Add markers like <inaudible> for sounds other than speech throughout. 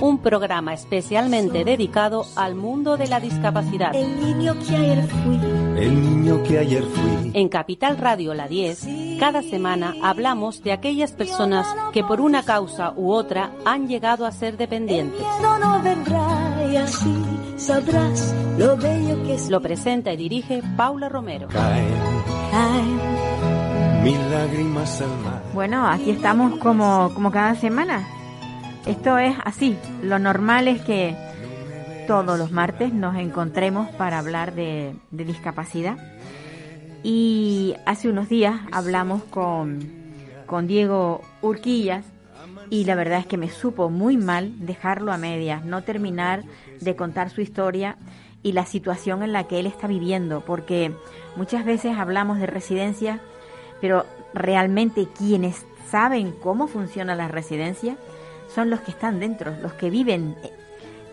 Un programa especialmente dedicado al mundo de la discapacidad. El niño que ayer fui. El niño que ayer fui. En Capital Radio La 10, cada semana hablamos de aquellas personas que por una causa u otra han llegado a ser dependientes. No, no vendrá y así sabrás lo bello que es. Lo presenta y dirige Paula Romero. Caen Ay, mil lágrimas al mar. Bueno, aquí estamos como, como cada semana. Esto es así. Lo normal es que todos los martes nos encontremos para hablar de, discapacidad. Y hace unos días hablamos con, con Diego Urquillas y la verdad es que me supo muy mal dejarlo a medias, no terminar de contar su historia y la situación en la que él está viviendo, porque muchas veces hablamos de residencias, pero realmente quienes saben cómo funciona la residencia son los que están dentro, los que viven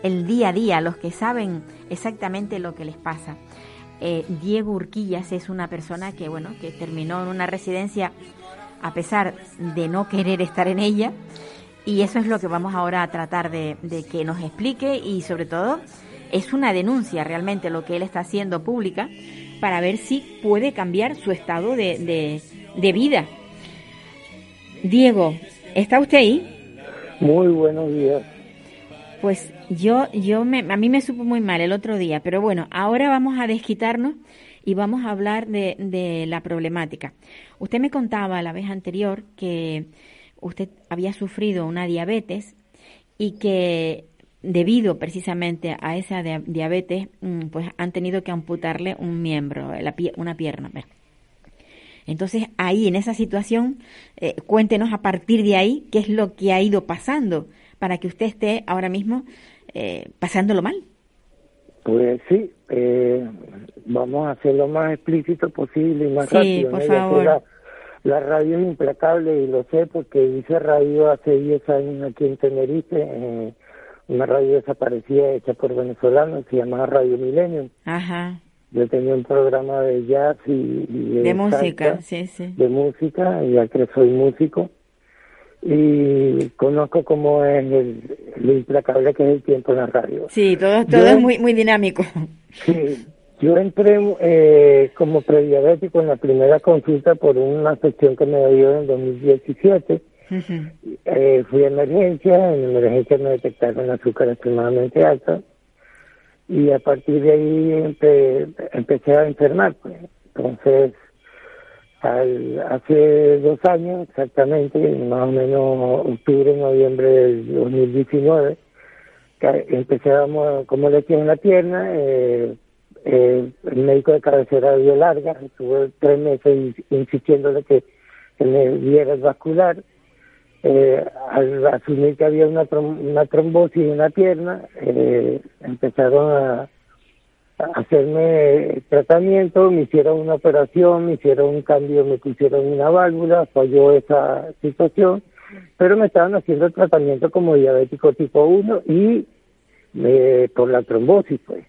el día a día, los que saben exactamente lo que les pasa. Eh, Diego Urquillas es una persona que, bueno, que terminó en una residencia a pesar de no querer estar en ella. Y eso es lo que vamos ahora a tratar de, de que nos explique y sobre todo es una denuncia realmente lo que él está haciendo pública para ver si puede cambiar su estado de, de, de vida. Diego, ¿está usted ahí? Muy buenos días. Pues yo, yo me, a mí me supo muy mal el otro día, pero bueno, ahora vamos a desquitarnos y vamos a hablar de, de la problemática. Usted me contaba la vez anterior que usted había sufrido una diabetes y que debido precisamente a esa dia- diabetes, mm, pues han tenido que amputarle un miembro, la pie- una pierna. Entonces, ahí, en esa situación, eh, cuéntenos a partir de ahí qué es lo que ha ido pasando para que usted esté ahora mismo eh, pasándolo mal. Pues sí, eh, vamos a hacer lo más explícito posible y más Sí, rápido. por favor. La, la radio es implacable y lo sé porque hice radio hace 10 años aquí en Tenerife, eh, una radio desaparecida hecha por venezolanos, se llamaba Radio Milenio. Ajá, Yo tenía un programa de jazz y, y de música, sí, sí. de música, ya que soy músico, y conozco cómo es el, lo implacable que es el tiempo en la radio. Sí, todo, todo Yo- es muy, muy dinámico. Sí, yo entré eh, como prediabético en la primera consulta por una afección que me dio en el 2017. Ujú. Eh, fui a emergencia, en emergencia me detectaron azúcar extremadamente alta y a partir de ahí empe- empecé a enfermar. Pues. Entonces, al, hace dos años exactamente, más o menos octubre, noviembre del 2019, ca- empecé a mo- como lesión en la pierna, eh, eh, el médico de cabecera dio larga, estuve tres meses ins- insistiéndole que, que me diera el vascular, eh, al asumir que había una, una trombosis en la pierna, eh, empezaron a, a hacerme tratamiento, me hicieron una operación, me hicieron un cambio, me pusieron una válvula, falló esa situación, pero me estaban haciendo tratamiento como diabético tipo 1 y eh, por la trombosis, pues.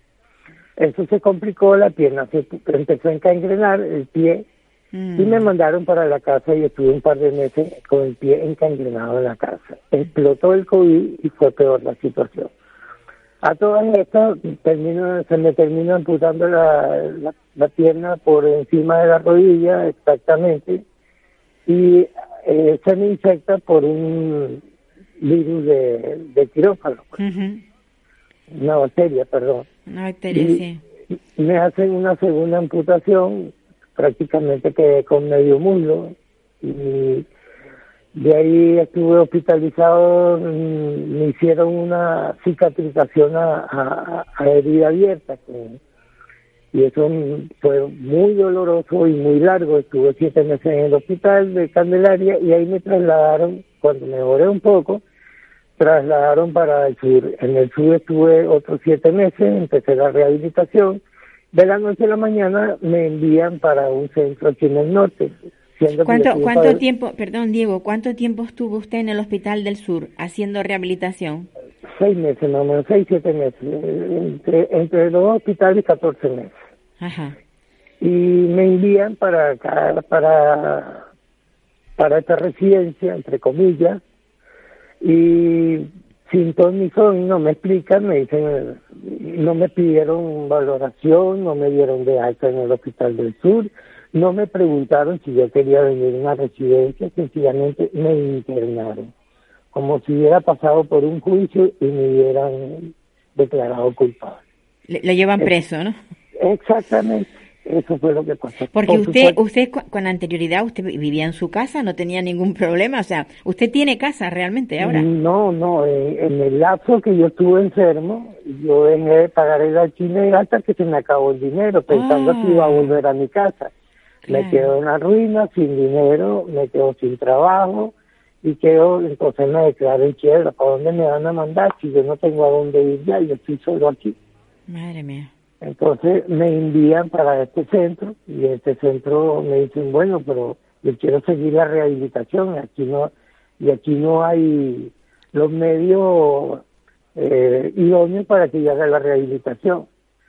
Eso se complicó, la pierna se empezó a encangrenar, el pie, Mm. y me mandaron para la casa y estuve un par de meses con el pie encangrenado en la casa. Explotó el COVID y fue peor la situación. A todas estas termino, se me termina amputando la, la, la pierna por encima de la rodilla exactamente y eh, se me infecta por un virus de, de quirófano, Ujú. una bacteria, perdón. Una bacteria, Y- sí. me hacen una segunda amputación, prácticamente quedé con medio muslo y de ahí estuve hospitalizado, mm, me hicieron una cicatrización a, a, herida abierta y eso fue muy doloroso y muy largo, estuve siete meses en el hospital de Candelaria y ahí me trasladaron, cuando mejoré un poco, trasladaron para el sur. En el sur estuve otros siete meses, empecé la rehabilitación. De la noche a la mañana me envían para un centro aquí en el norte. ¿Cuánto, cuánto padre- tiempo, perdón Diego, cuánto tiempo estuvo usted en el Hospital del Sur haciendo rehabilitación? Seis meses, más o menos, seis, siete meses. Entre, entre los dos hospitales, 14 meses. Ajá. y me envían para acá, para para esta residencia entre comillas y sin ton ni son no me explican me dicen no me pidieron valoración no me dieron de alta en el hospital del sur no me preguntaron si yo quería venir a una residencia sencillamente me internaron como si hubiera pasado por un juicio y me hubieran declarado culpable Le- lo llevan preso, ¿no? Exactamente, eso fue lo que pasó. Porque Por usted, supuesto, usted con anterioridad usted vivía en su casa, no tenía ningún problema, o sea, usted tiene casa realmente ahora. No, no, en, en el lapso que yo estuve enfermo, yo dejé de pagar el alquiler hasta que se me acabó el dinero, pensando Ah. que iba a volver a mi casa. Me quedo en la ruina, sin dinero, me quedo sin trabajo y quedo, entonces me declaro en quiebra. ¿Para dónde me van a mandar si yo no tengo a dónde ir ya? Yo estoy solo aquí. Madre mía. Entonces me envían para este centro y este centro me dicen, bueno, pero yo quiero seguir la rehabilitación y aquí no, y aquí no hay los medios eh, idóneos para que yo haga la rehabilitación.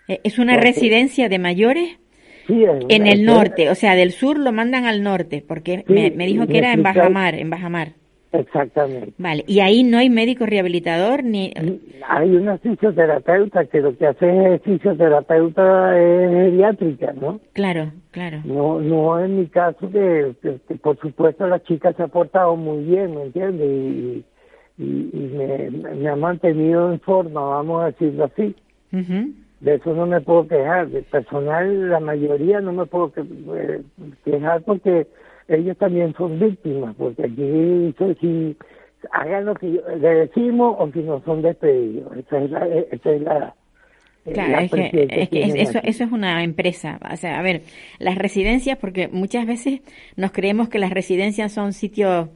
Eh, ¿Es una Porque- residencia de mayores? Sí, En el norte, o sea, del sur lo mandan al norte, porque Sí, me, me dijo que me era en Bajamar, en Bajamar. Exactamente. Vale, y ahí no hay médico rehabilitador ni... Hay una fisioterapeuta que lo que hace es fisioterapeuta es geriátrica, ¿no? Claro, claro. No, no en mi caso que, que- que por supuesto la chica se ha portado muy bien, ¿me entiendes? Y, y, y me, me ha mantenido en forma, vamos a decirlo así. Ujú. De eso no me puedo quejar. De personal, la mayoría no me puedo eh, quejar porque ellos también son víctimas, porque aquí si hagan lo que le decimos o si no son despedidos. Esa es la, esa es la, eh, Claro, la es que, es eso, eso es una empresa. O sea, a ver, las residencias, porque muchas veces nos creemos que las residencias son sitios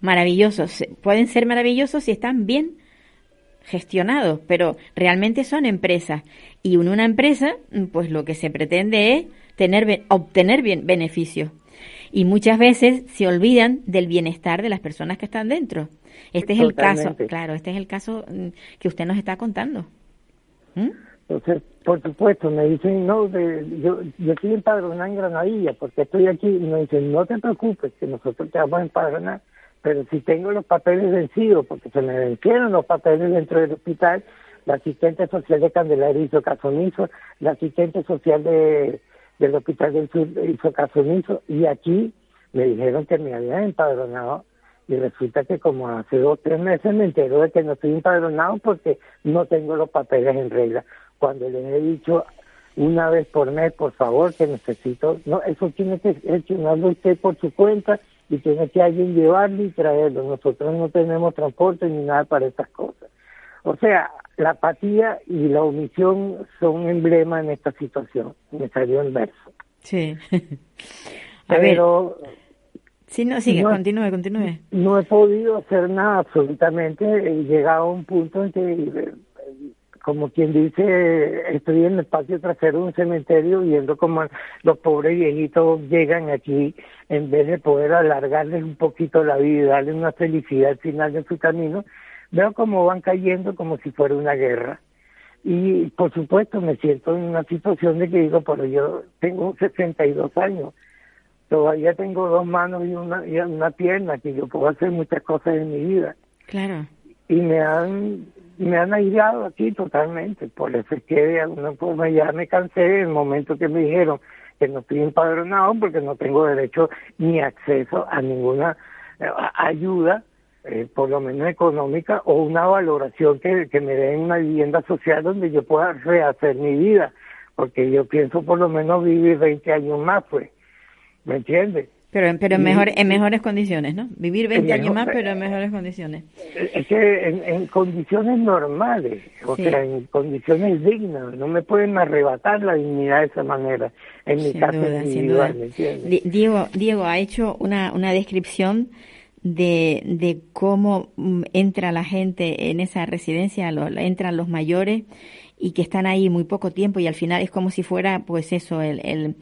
maravillosos. Pueden ser maravillosos si están bien gestionados, pero realmente son empresas. Y en una empresa, pues lo que se pretende es tener, obtener bien, beneficios. Y muchas veces se olvidan del bienestar de las personas que están dentro. Este es el caso, claro, este es el caso mm, que usted nos está contando. ¿Mm? Entonces, por supuesto, me dicen, no, de- yo, yo estoy empadronada en Granadilla, porque estoy aquí, y me dicen, no te preocupes, que nosotros te vamos a empadronar, pero si tengo los papeles vencidos, porque se me vencieron los papeles dentro del hospital, la asistente social de Candelaria hizo caso omiso, la asistente social de, del Hospital del Sur hizo caso omiso, y aquí me dijeron que me habían empadronado, y resulta que como hace dos o tres meses me entero de que no estoy empadronado porque no tengo los papeles en regla. Cuando les he dicho una vez por mes, por favor, que necesito, no, eso tiene que gestionarlo usted por su cuenta y tiene que alguien llevarlo y traerlo. Nosotros no tenemos transporte ni nada para esas cosas. O sea, la apatía y la omisión son emblema en esta situación. Me salió en verso. Sí. <laughs> A ver, Pero si no, sigue, no- continúe, continúe. no he podido hacer nada absolutamente. He llegado a un punto en que, como quien dice, estoy en el patio trasero de un cementerio viendo como los pobres viejitos llegan aquí en vez de poder alargarles un poquito la vida y darles una felicidad al final de su camino. Veo cómo van cayendo como si fuera una guerra. Y por supuesto me siento en una situación de que digo, pero yo tengo 62 años, todavía tengo dos manos y una, y una pierna, que yo puedo hacer muchas cosas en mi vida. Claro. Y me han me han aislado aquí totalmente, por eso es que de alguna forma ya me cansé en el momento que me dijeron que no estoy empadronado porque no tengo derecho ni acceso a ninguna eh, ayuda, eh, por lo menos económica, o una valoración que, que me den una vivienda social donde yo pueda rehacer mi vida, porque yo pienso por lo menos vivir 20 años más, pues, ¿me entiendes? Pero, pero en, mejor, en mejores condiciones, ¿no? Vivir 20 En años más, pero en mejores condiciones. Es que en, en condiciones normales, o Sí. sea, en condiciones dignas, no me pueden arrebatar la dignidad de esa manera, en mi Sin caso duda, individual. ¿me entiendes? Di- Diego, Diego ha hecho una, una descripción de, de cómo mm, entra la gente en esa residencia, lo- entran los mayores y que están ahí muy poco tiempo y al final es como si fuera, pues eso, el, el-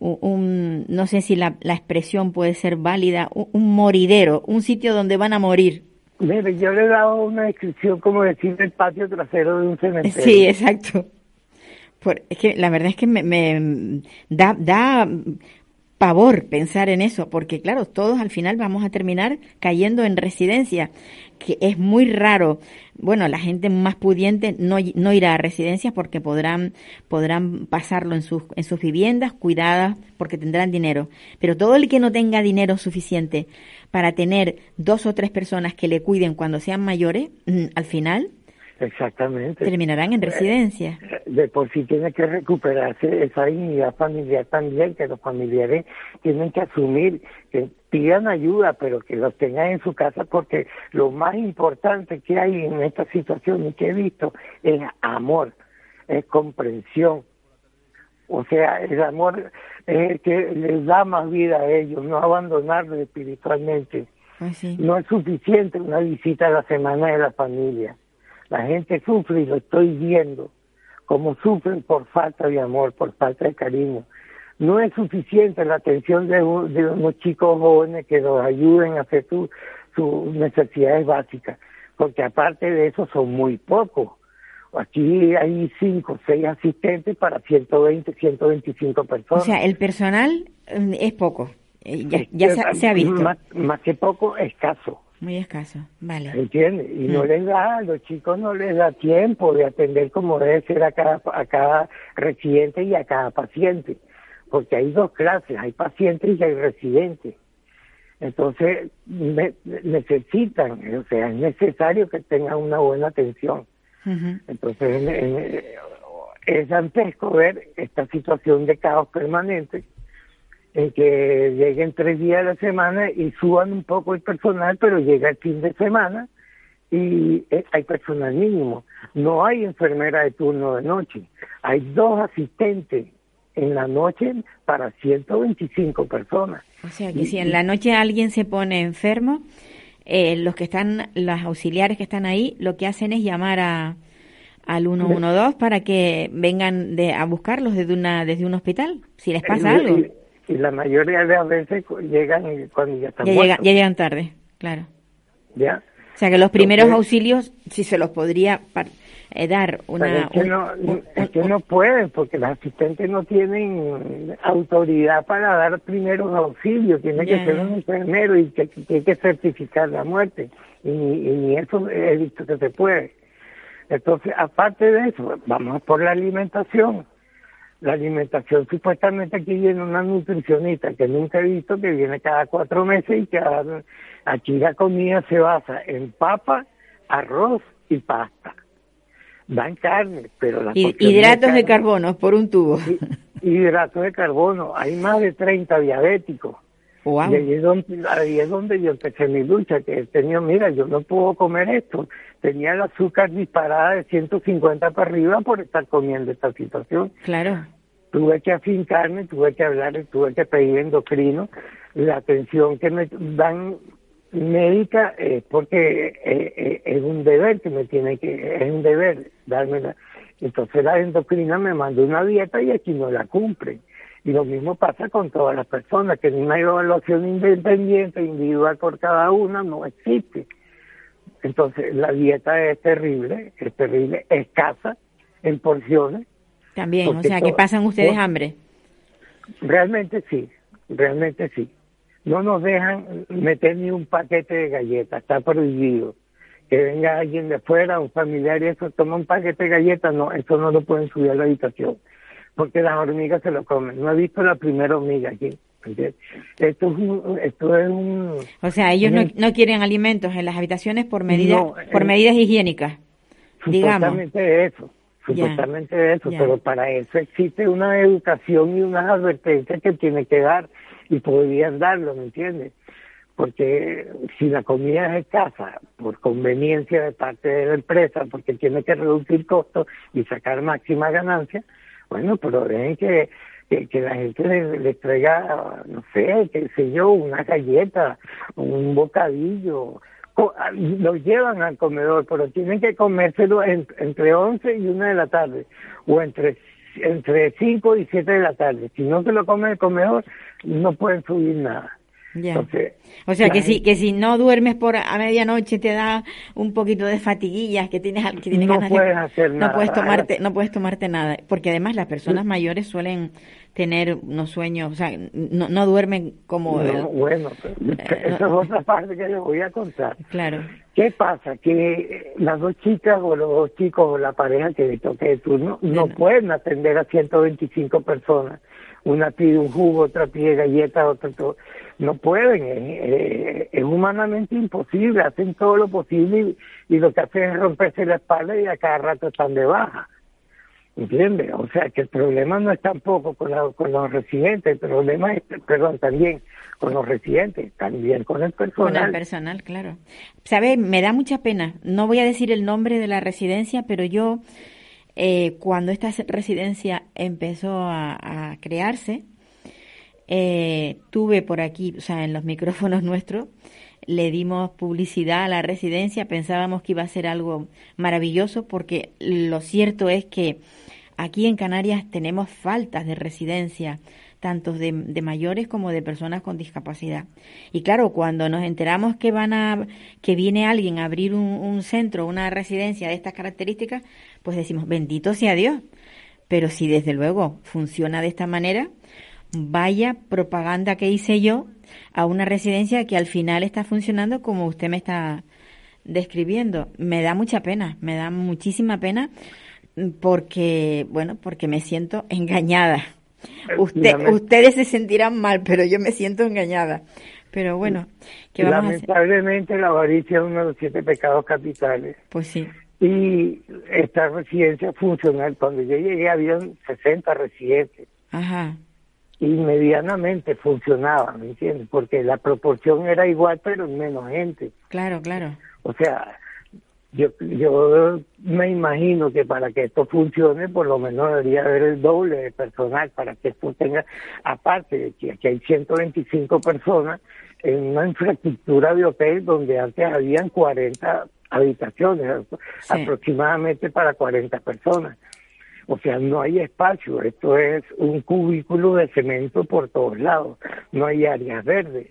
un, no sé si la, la, expresión puede ser válida, un, moridero, un sitio donde van a morir. Mire, yo le he dado una descripción como decir el patio trasero de un cementerio. Sí, exacto. Por, es que la verdad es que me, me da, da pavor pensar en eso, porque claro, todos al final vamos a terminar cayendo en residencia, que es muy raro. Bueno, la gente más pudiente no, no irá a residencias porque podrán, podrán pasarlo en sus, en sus viviendas cuidadas porque tendrán dinero. Pero todo el que no tenga dinero suficiente para tener dos o tres personas que le cuiden cuando sean mayores, mm, al final Exactamente. Terminarán en residencia. Eh, de por sí tiene que recuperarse esa dignidad familiar también, que los familiares tienen que asumir, que pidan ayuda, pero que los tengan en su casa, porque lo más importante que hay en esta situación y que he visto es amor, es comprensión. O sea, el amor es el que les da más vida a ellos, no abandonarlos espiritualmente. Pues no es suficiente una visita a la semana de la familia la gente sufre y lo estoy viendo, como sufren por falta de amor, por falta de cariño. No es suficiente la atención de, unos chicos jóvenes que los ayuden a hacer sus necesidades básicas, porque aparte de eso son muy pocos. Aquí hay cinco, seis asistentes para 120, 125 personas. O sea, el personal mm, es poco, eh, ya, se, ha visto. más que poco, escaso. Muy escaso, vale. ¿Entiendes? Y no mm. les da, a los chicos no les da tiempo de atender como debe ser a cada, a cada residente y a cada paciente, porque hay dos clases, hay pacientes y hay residentes. Entonces, necesitan, o sea, es necesario que tengan una buena atención. Entonces, es dantesco ver esta situación de caos permanente en que lleguen tres días a la semana y suban un poco el personal, pero llega el fin de semana y eh, hay personal mínimo. No hay enfermera de turno de noche. Hay dos asistentes en la noche para 125 personas. O sea que si en la noche alguien se pone enfermo, eh, los que están, las auxiliares que están ahí, lo que hacen es llamar a al 112 para que vengan de, a buscarlos desde una desde un hospital, si les pasa algo y la mayoría de las veces llegan cuando ya están ya, ya llegan tarde, claro. ¿Ya? O sea que los primeros auxilios, si se los podría eh, dar una... Es que, no, es que no pueden, porque los asistentes no tienen autoridad para dar primeros auxilios, tiene que ser un enfermero y que, tiene que certificar la muerte, y, y eso he visto que se puede. Entonces, aparte de eso, vamos por la alimentación la alimentación supuestamente aquí viene una nutricionista que nunca he visto que viene cada cuatro meses y que aquí la comida se basa en papa, arroz y pasta. Dan carne, pero la hidratos de, carbono por un tubo. Hidratos de carbono, hay más de 30 diabéticos. Y ahí es, donde, ahí es donde yo empecé mi lucha, que he tenido, mira, yo no puedo comer esto. Tenía el azúcar disparada de 150 para arriba por estar comiendo esta situación. Claro. Tuve que afincarme, tuve que hablar, tuve que pedir endocrino. La atención que me dan médica es porque eh, eh, es un deber que me tiene que, es un deber dármela. Entonces la endocrina me mandó una dieta y aquí no la cumplen. Y lo mismo pasa con todas las personas, que una evaluación independiente, individual por cada una, no existe. Entonces, la dieta es terrible, es terrible, escasa en porciones. También, o sea, que pasan ustedes hambre. Realmente sí, realmente sí. No nos dejan meter ni un paquete de galletas, está prohibido. Que venga alguien de afuera, un familiar y eso, toma un paquete de galletas, no, eso no lo pueden subir a la habitación porque las hormigas se lo comen. No he visto la primera hormiga aquí. Esto es un, esto es un o sea, ellos no, no quieren alimentos en las habitaciones por medidas por eh, medidas higiénicas. Supuestamente eso, supuestamente eso, pero para eso existe una educación y unas advertencias que tiene que dar y podrían darlo, ¿me entiendes? Porque si la comida es escasa por conveniencia de parte de la empresa, porque tiene que reducir costos y sacar máxima ganancia, bueno, pero dejen que, que, la gente les, traiga, no sé, qué sé yo, una galleta, un bocadillo, ah, lo llevan al comedor, pero tienen que comérselo entre 11 y 1 de la tarde, o entre entre 5 y 7 de la tarde. Si no se lo come el comedor, no pueden subir nada. Ya. o sea que si que si no duermes por a medianoche te da un poquito de fatiguillas que tienes que tienes no ganas puedes de, hacer no nada. puedes tomarte no puedes tomarte nada porque además las personas mayores suelen tener unos sueños o sea no, no duermen como No, bueno, <laughs> esa es otra parte que les voy a contar. claro ¿Qué pasa? Que las dos chicas o los dos chicos o la pareja que le toque de turno no no. pueden atender a 125 personas. Una pide un jugo, otra pide galletas, otra todo. No pueden, es, es- es humanamente imposible. Hacen todo lo posible y, y lo que hacen es romperse la espalda y a cada rato están de baja. ¿Entiendes? O sea que el problema no es tampoco con, la- con los residentes, el problema es, perdón, también con los residentes, también con el personal. con el personal claro sabe me da mucha pena no voy a decir el nombre de la residencia pero yo eh, cuando esta residencia empezó a, a crearse eh, tuve por aquí, o sea, en los micrófonos <laughs> nuestros, le dimos publicidad a la residencia, pensábamos que iba a ser algo maravilloso porque lo cierto es que aquí en Canarias tenemos faltas de residencia, tanto de, mayores como de personas con discapacidad. Y claro, cuando nos enteramos que van a, que viene alguien a abrir un, un centro, una residencia de estas características, pues decimos, bendito sea Dios. Pero si desde luego funciona de esta manera, vaya propaganda que hice yo a una residencia que al final está funcionando como usted me está describiendo. Me da mucha pena, me da muchísima pena porque, bueno, porque me siento engañada. Usted, ustedes se sentirán mal, pero yo me siento engañada. Pero bueno, ¿qué vamos a hacer? Lamentablemente la avaricia es uno de los siete pecados capitales. Pues sí, Y esta residencia funcional, cuando yo llegué habían 60 residentes ajá, y medianamente funcionaba, ¿me entiendes? Porque la proporción era igual pero menos gente. claro, claro. O sea, yo, yo me imagino que para que esto funcione, por lo menos debería haber el doble de personal para que esto tenga, aparte de que aquí hay 125 personas en una infraestructura de hotel donde antes habían 40 habitaciones, aproximadamente para 40 personas. O sea, no hay espacio, esto es un cubículo de cemento por todos lados, no hay áreas verdes.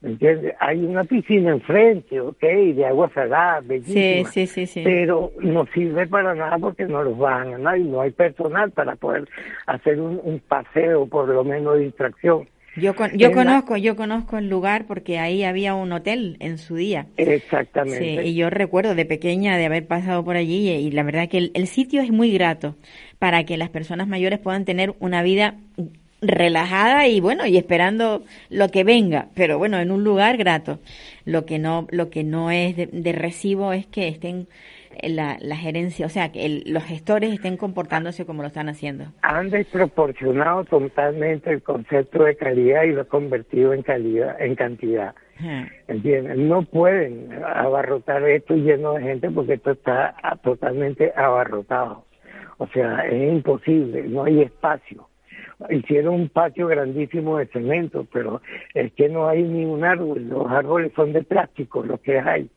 ¿Me entiendes? Hay una piscina enfrente, ok, de agua salada, bellísima. sí, sí, sí. Pero no sirve para nada porque no los bajan a nadie, no hay personal para poder hacer un, un paseo, por lo menos de distracción. Yo, con- yo la- conozco, yo conozco el lugar porque ahí había un hotel en su día. Exactamente. Sí, y yo recuerdo de pequeña de haber pasado por allí y, y la verdad que el, el sitio es muy grato para que las personas mayores puedan tener una vida relajada y bueno y esperando lo que venga pero bueno en un lugar grato lo que no lo que no es de, de recibo es que estén eh, la, la gerencia o sea que el- los gestores estén comportándose como lo están haciendo Han desproporcionado totalmente el concepto de calidad y lo han convertido en calidad, en cantidad. Ajá. ¿Entiendes? No pueden abarrotar esto lleno de gente porque esto está totalmente abarrotado. O sea, es imposible, no hay espacio. Hicieron un patio grandísimo de cemento, pero es que no hay ni un árbol. Los árboles son de plástico, lo que hay.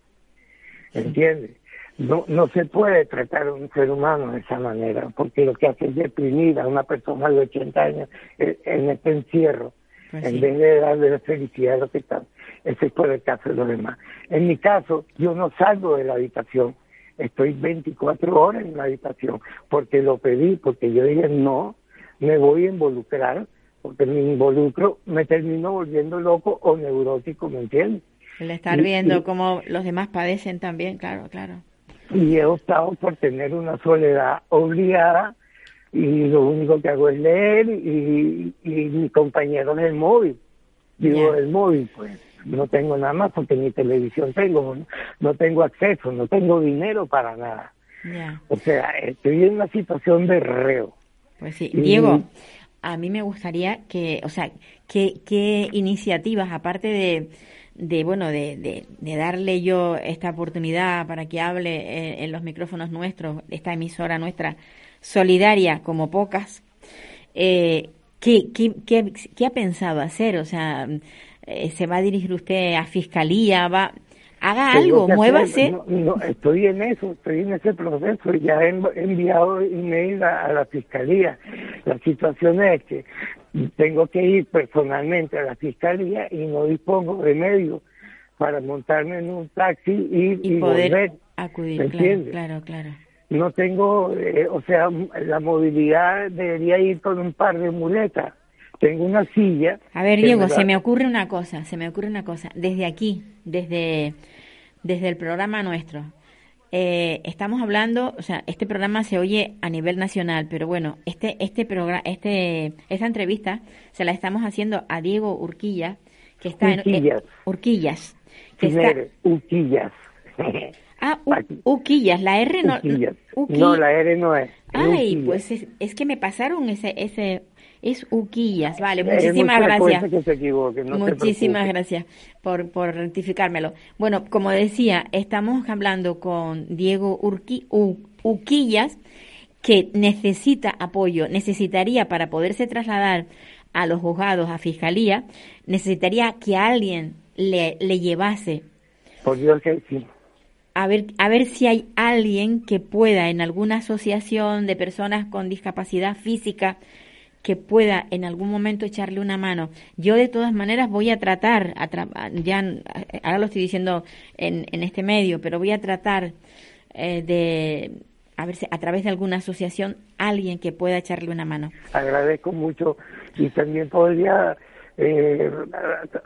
¿Entiendes? No, no se puede tratar a un ser humano de esa manera, porque lo que hace es deprimir a una persona de 80 años eh, en este encierro Pues en sí. vez de darle la felicidad a los que están. Ese es por el caso de los demás. En mi caso, yo no salgo de la habitación. Estoy 24 horas en la habitación porque lo pedí, porque yo dije no, me voy a involucrar, porque me involucro, me termino volviendo loco o neurótico, ¿me entiendes? el estar Y- viendo y- cómo los demás padecen también claro claro y he optado por tener una soledad obligada y lo único que hago es leer y, y mi compañero es el móvil. Digo, Ya. el móvil, pues no tengo nada más porque ni televisión tengo, no, no tengo acceso, no tengo dinero para nada. O sea, estoy en una situación de reo. Pues sí, Diego, a mí me gustaría que, o sea, ¿qué, qué iniciativas, aparte de, de bueno, de, de, de darle yo esta oportunidad para que hable en los micrófonos nuestros, esta emisora nuestra, solidaria como pocas, eh, ¿qué, qué, qué, qué ha pensado hacer? O sea, eh, ¿se va a dirigir usted a fiscalía? ¿Va, haga algo, muévase. No, no, estoy en eso, estoy en ese proceso. Ya he env- enviado email a, a la fiscalía. La situación es que tengo que ir personalmente a la fiscalía y no dispongo de medios para montarme en un taxi y, y y poder volver. acudir, ¿me claro, claro, claro. No tengo, eh, o sea, la movilidad debería ir con un par de muletas. Tengo una silla. A ver, Diego, me se me ocurre una cosa, se me ocurre una cosa. Desde aquí, desde, desde el programa nuestro, eh, estamos hablando, o sea, este programa se oye a nivel nacional, pero bueno, este, este programa, este, esta entrevista se la estamos haciendo a Diego Urquilla, que está en Urquillas. eh, Urquillas, que está, Tinere, Uquillas. <laughs> ah, U- Uquillas, la R no, Uquillas. Uqui- No, la R no es. es Ay, Uquillas. pues es, es que me pasaron ese, ese, es Uquillas, vale, muchísimas gracias. que se equivoque, no se Muchísimas gracias por, por rectificármelo. Bueno, como decía, estamos hablando con Diego Urqui, U- Uquillas, que necesita apoyo, necesitaría para poderse trasladar a los juzgados, a fiscalía, necesitaría que alguien le, le llevase Por Dios que sí. a ver, a ver si hay alguien que pueda en alguna asociación de personas con discapacidad física que pueda en algún momento echarle una mano. Yo de todas maneras voy a tratar, a tra- a- ya ahora lo estoy diciendo en, en este medio, pero voy a tratar eh, de a ver si a través de alguna asociación alguien que pueda echarle una mano. Agradezco mucho y también podría eh,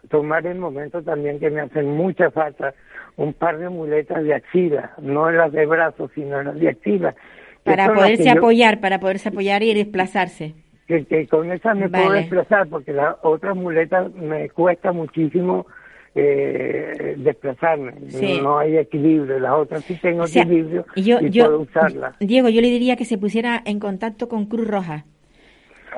tomar el momento también que me hacen mucha falta un par de muletas de axila, no las de brazos, sino las de axila. Para poderse yo- apoyar, para poderse apoyar y desplazarse. Que, que con esas me puedo desplazar porque las otras muletas me cuesta muchísimo eh, desplazarme Sí. no hay equilibrio las otras sí tengo O sea, equilibrio yo, y yo- puedo usarlas Diego, yo le diría que se pusiera en contacto con Cruz Roja.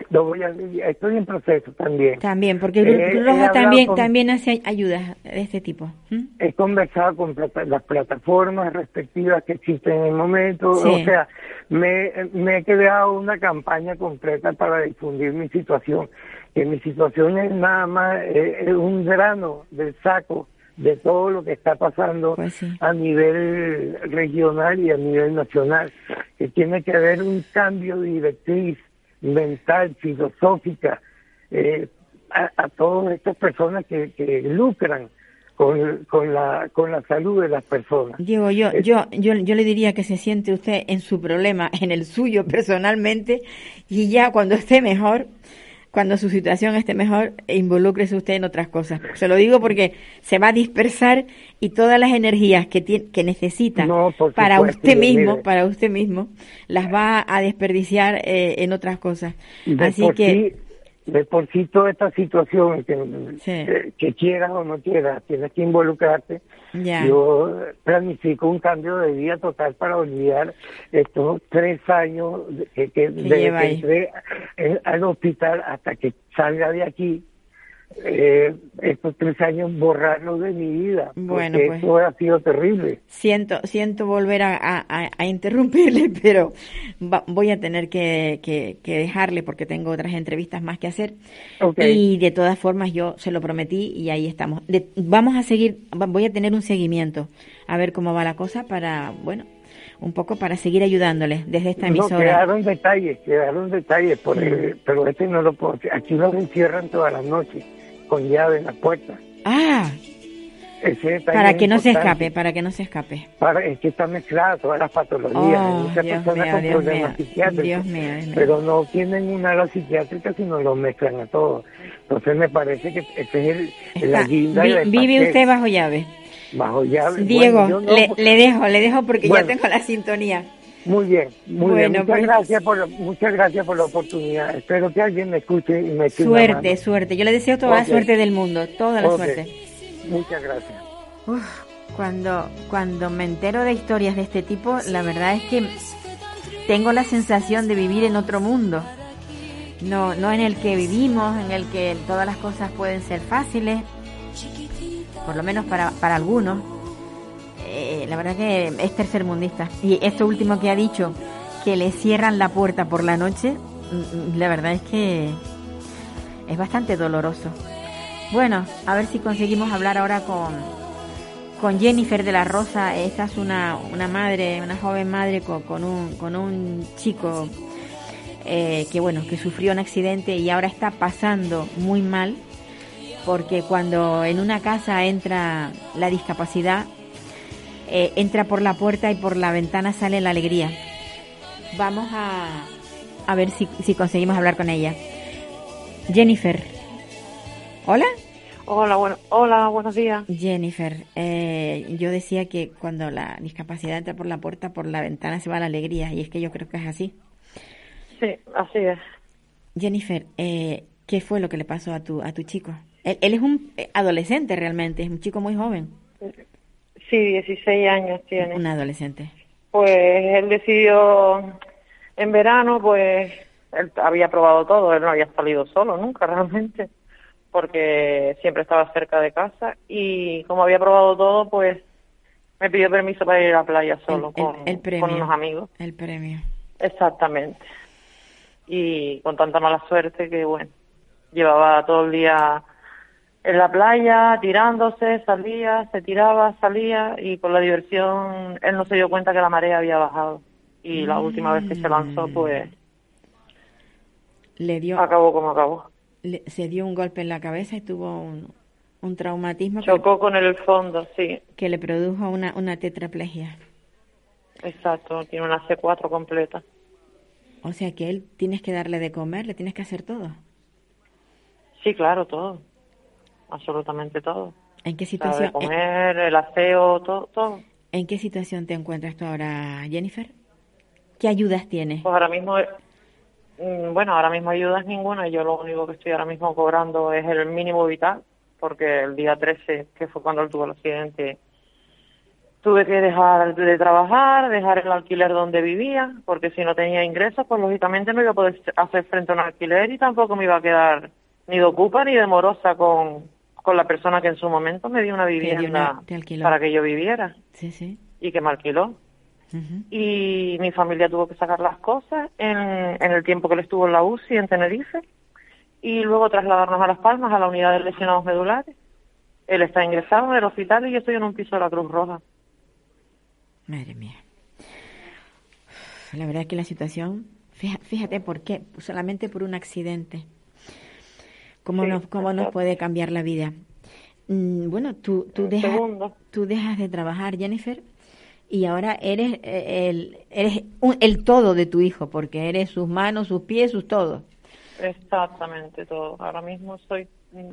Lo voy a, estoy en proceso también También, porque Eh, Cruz Roja también, con- también hace ayudas de este tipo. he conversado con plata- las plataformas respectivas que existen en el momento, Sí. o sea, me, me he creado una campaña completa para difundir mi situación, que mi situación es nada más eh, es un grano del saco de todo lo que está pasando Pues sí. a nivel regional y a nivel nacional, que tiene que haber un cambio de directriz mental, filosófica, eh, a, a todas estas personas que, que lucran con, con, la, con la salud de las personas. Diego, yo, yo, yo, yo le diría que se siente usted en su problema, en el suyo personalmente, y ya cuando esté mejor, cuando su situación esté mejor, involúcrese usted en otras cosas. Se lo digo porque se va a dispersar y todas las energías que tiene, que necesita No, para supuesto, usted mire. mismo, para usted mismo, las va a desperdiciar eh, en otras cosas. de Así que sí, de por sí toda esta situación que, Sí. que, que quieras o no quieras, tienes que involucrarte. Yo planifico un cambio de vida total para olvidar estos tres años que, que desde que entré eh, al hospital hasta que salga de aquí. Eh, estos tres años borrarlos de mi vida Bueno, porque pues. eso ha sido terrible Siento, siento volver a, a- a- a interrumpirle, <laughs> pero va- voy a tener que, que- que dejarle porque tengo otras entrevistas más que hacer. Y de todas formas yo se lo prometí y ahí estamos. De- vamos a seguir, voy a tener un seguimiento a ver cómo va la cosa para, bueno, un poco para seguir ayudándole desde esta no emisora. quedaron detalles quedaron detalles por el- pero este no lo puedo aquí los encierran todas las noches con llave en la puerta Ah, para que no se escape, para que no se escape. Para, es que está mezclada todas las patologías. Oh, muchas Dios personas mío, con Dios problemas mío, psiquiátricos, Dios mío, pero no tienen una ala psiquiátrica, sino lo mezclan a todo. Entonces me parece que ese es el, la guinda vi- vive pastel. usted bajo llave. bajo llave. Diego, Bueno, yo no, le, le dejo, le dejo porque Bueno. ya tengo la sintonía. Muy bien, muy bien. Muchas pues- gracias por la- muchas gracias por la oportunidad. Espero que alguien me escuche y me Suerte, mano. suerte. Yo le deseo toda la suerte del mundo, toda la suerte. Muchas gracias. Uf, cuando, cuando me entero de historias de este tipo, la verdad es que tengo la sensación de vivir en otro mundo. No, no en el que vivimos, en el que todas las cosas pueden ser fáciles, por lo menos para, para algunos. Eh, la verdad que es tercermundista. Y esto último que ha dicho, que le cierran la puerta por la noche, mm, mm, la verdad es que es bastante doloroso. Bueno, a ver si conseguimos hablar ahora con, con Jennifer de la Rosa. Esta es una, una madre, una joven madre con, con un, con un chico eh, que bueno, que sufrió un accidente y ahora está pasando muy mal porque cuando en una casa entra la discapacidad, eh, entra por la puerta y por la ventana sale la alegría. Vamos a, a ver si, si conseguimos hablar con ella. Jennifer. ¿Hola? Hola, bueno, hola, buenos días. Jennifer, eh, yo decía que cuando la discapacidad entra por la puerta, por la ventana se va la alegría, y es que yo creo que es así. Sí, así es. Jennifer, eh, ¿qué fue lo que le pasó a tu, a tu chico? Él, él es un eh, adolescente realmente, es un chico muy joven. Sí, 16 años tiene. Un adolescente. Pues él decidió en verano, pues él había probado todo, él no había salido solo nunca <laughs> realmente, porque siempre estaba cerca de casa y como había probado todo, pues me pidió permiso para ir a la playa solo El- el- con, el premio. con unos amigos. El premio. Exactamente. Y con tanta mala suerte que, bueno, llevaba todo el día en la playa, tirándose, salía, se tiraba, salía y por la diversión él no se dio cuenta que la marea había bajado. Y la última vez que se lanzó, pues Le dio, acabó como acabó. le- se dio un golpe en la cabeza y tuvo un, un traumatismo que, Chocó con el fondo, sí, que le produjo una, una tetraplegia. exacto, tiene una C4 completa. O sea que él tienes que darle de comer, le tienes que hacer todo. Sí, claro, todo, absolutamente todo. ¿En qué situación, comer, el aseo, todo, todo. en qué situación te encuentras tú ahora, Jennifer? ¿Qué ayudas tienes? Pues ahora mismo, mm, bueno, ahora mismo ayudas ninguna. Yo lo único que estoy ahora mismo cobrando es el mínimo vital, porque el día 13, que fue cuando él tuvo el accidente, tuve que dejar de trabajar, dejar el alquiler donde vivía, porque si no tenía ingresos, pues lógicamente no iba a poder hacer frente a un alquiler y tampoco me iba a quedar ni de ocupa ni de morosa con, con la persona que en su momento me dio una vivienda para que yo viviera Sí, sí. y que me alquiló y mi familia tuvo que sacar las cosas en, en el tiempo que él estuvo en la UCI en Tenerife y luego trasladarnos a Las Palmas a la unidad de lesionados medulares. Él está ingresado en el hospital y yo estoy en un piso de la Cruz Roja. Madre mía. La verdad es que la situación, fíjate por qué, solamente por un accidente. ¿Cómo, Sí, nos, cómo nos puede cambiar la vida? Mm, bueno, tú, tú, dejas, tú dejas de trabajar, Jennifer, y ahora eres, eh, el, eres un- el todo de tu hijo, porque eres sus manos, sus pies, sus todo. Exactamente todo. Ahora mismo soy mm,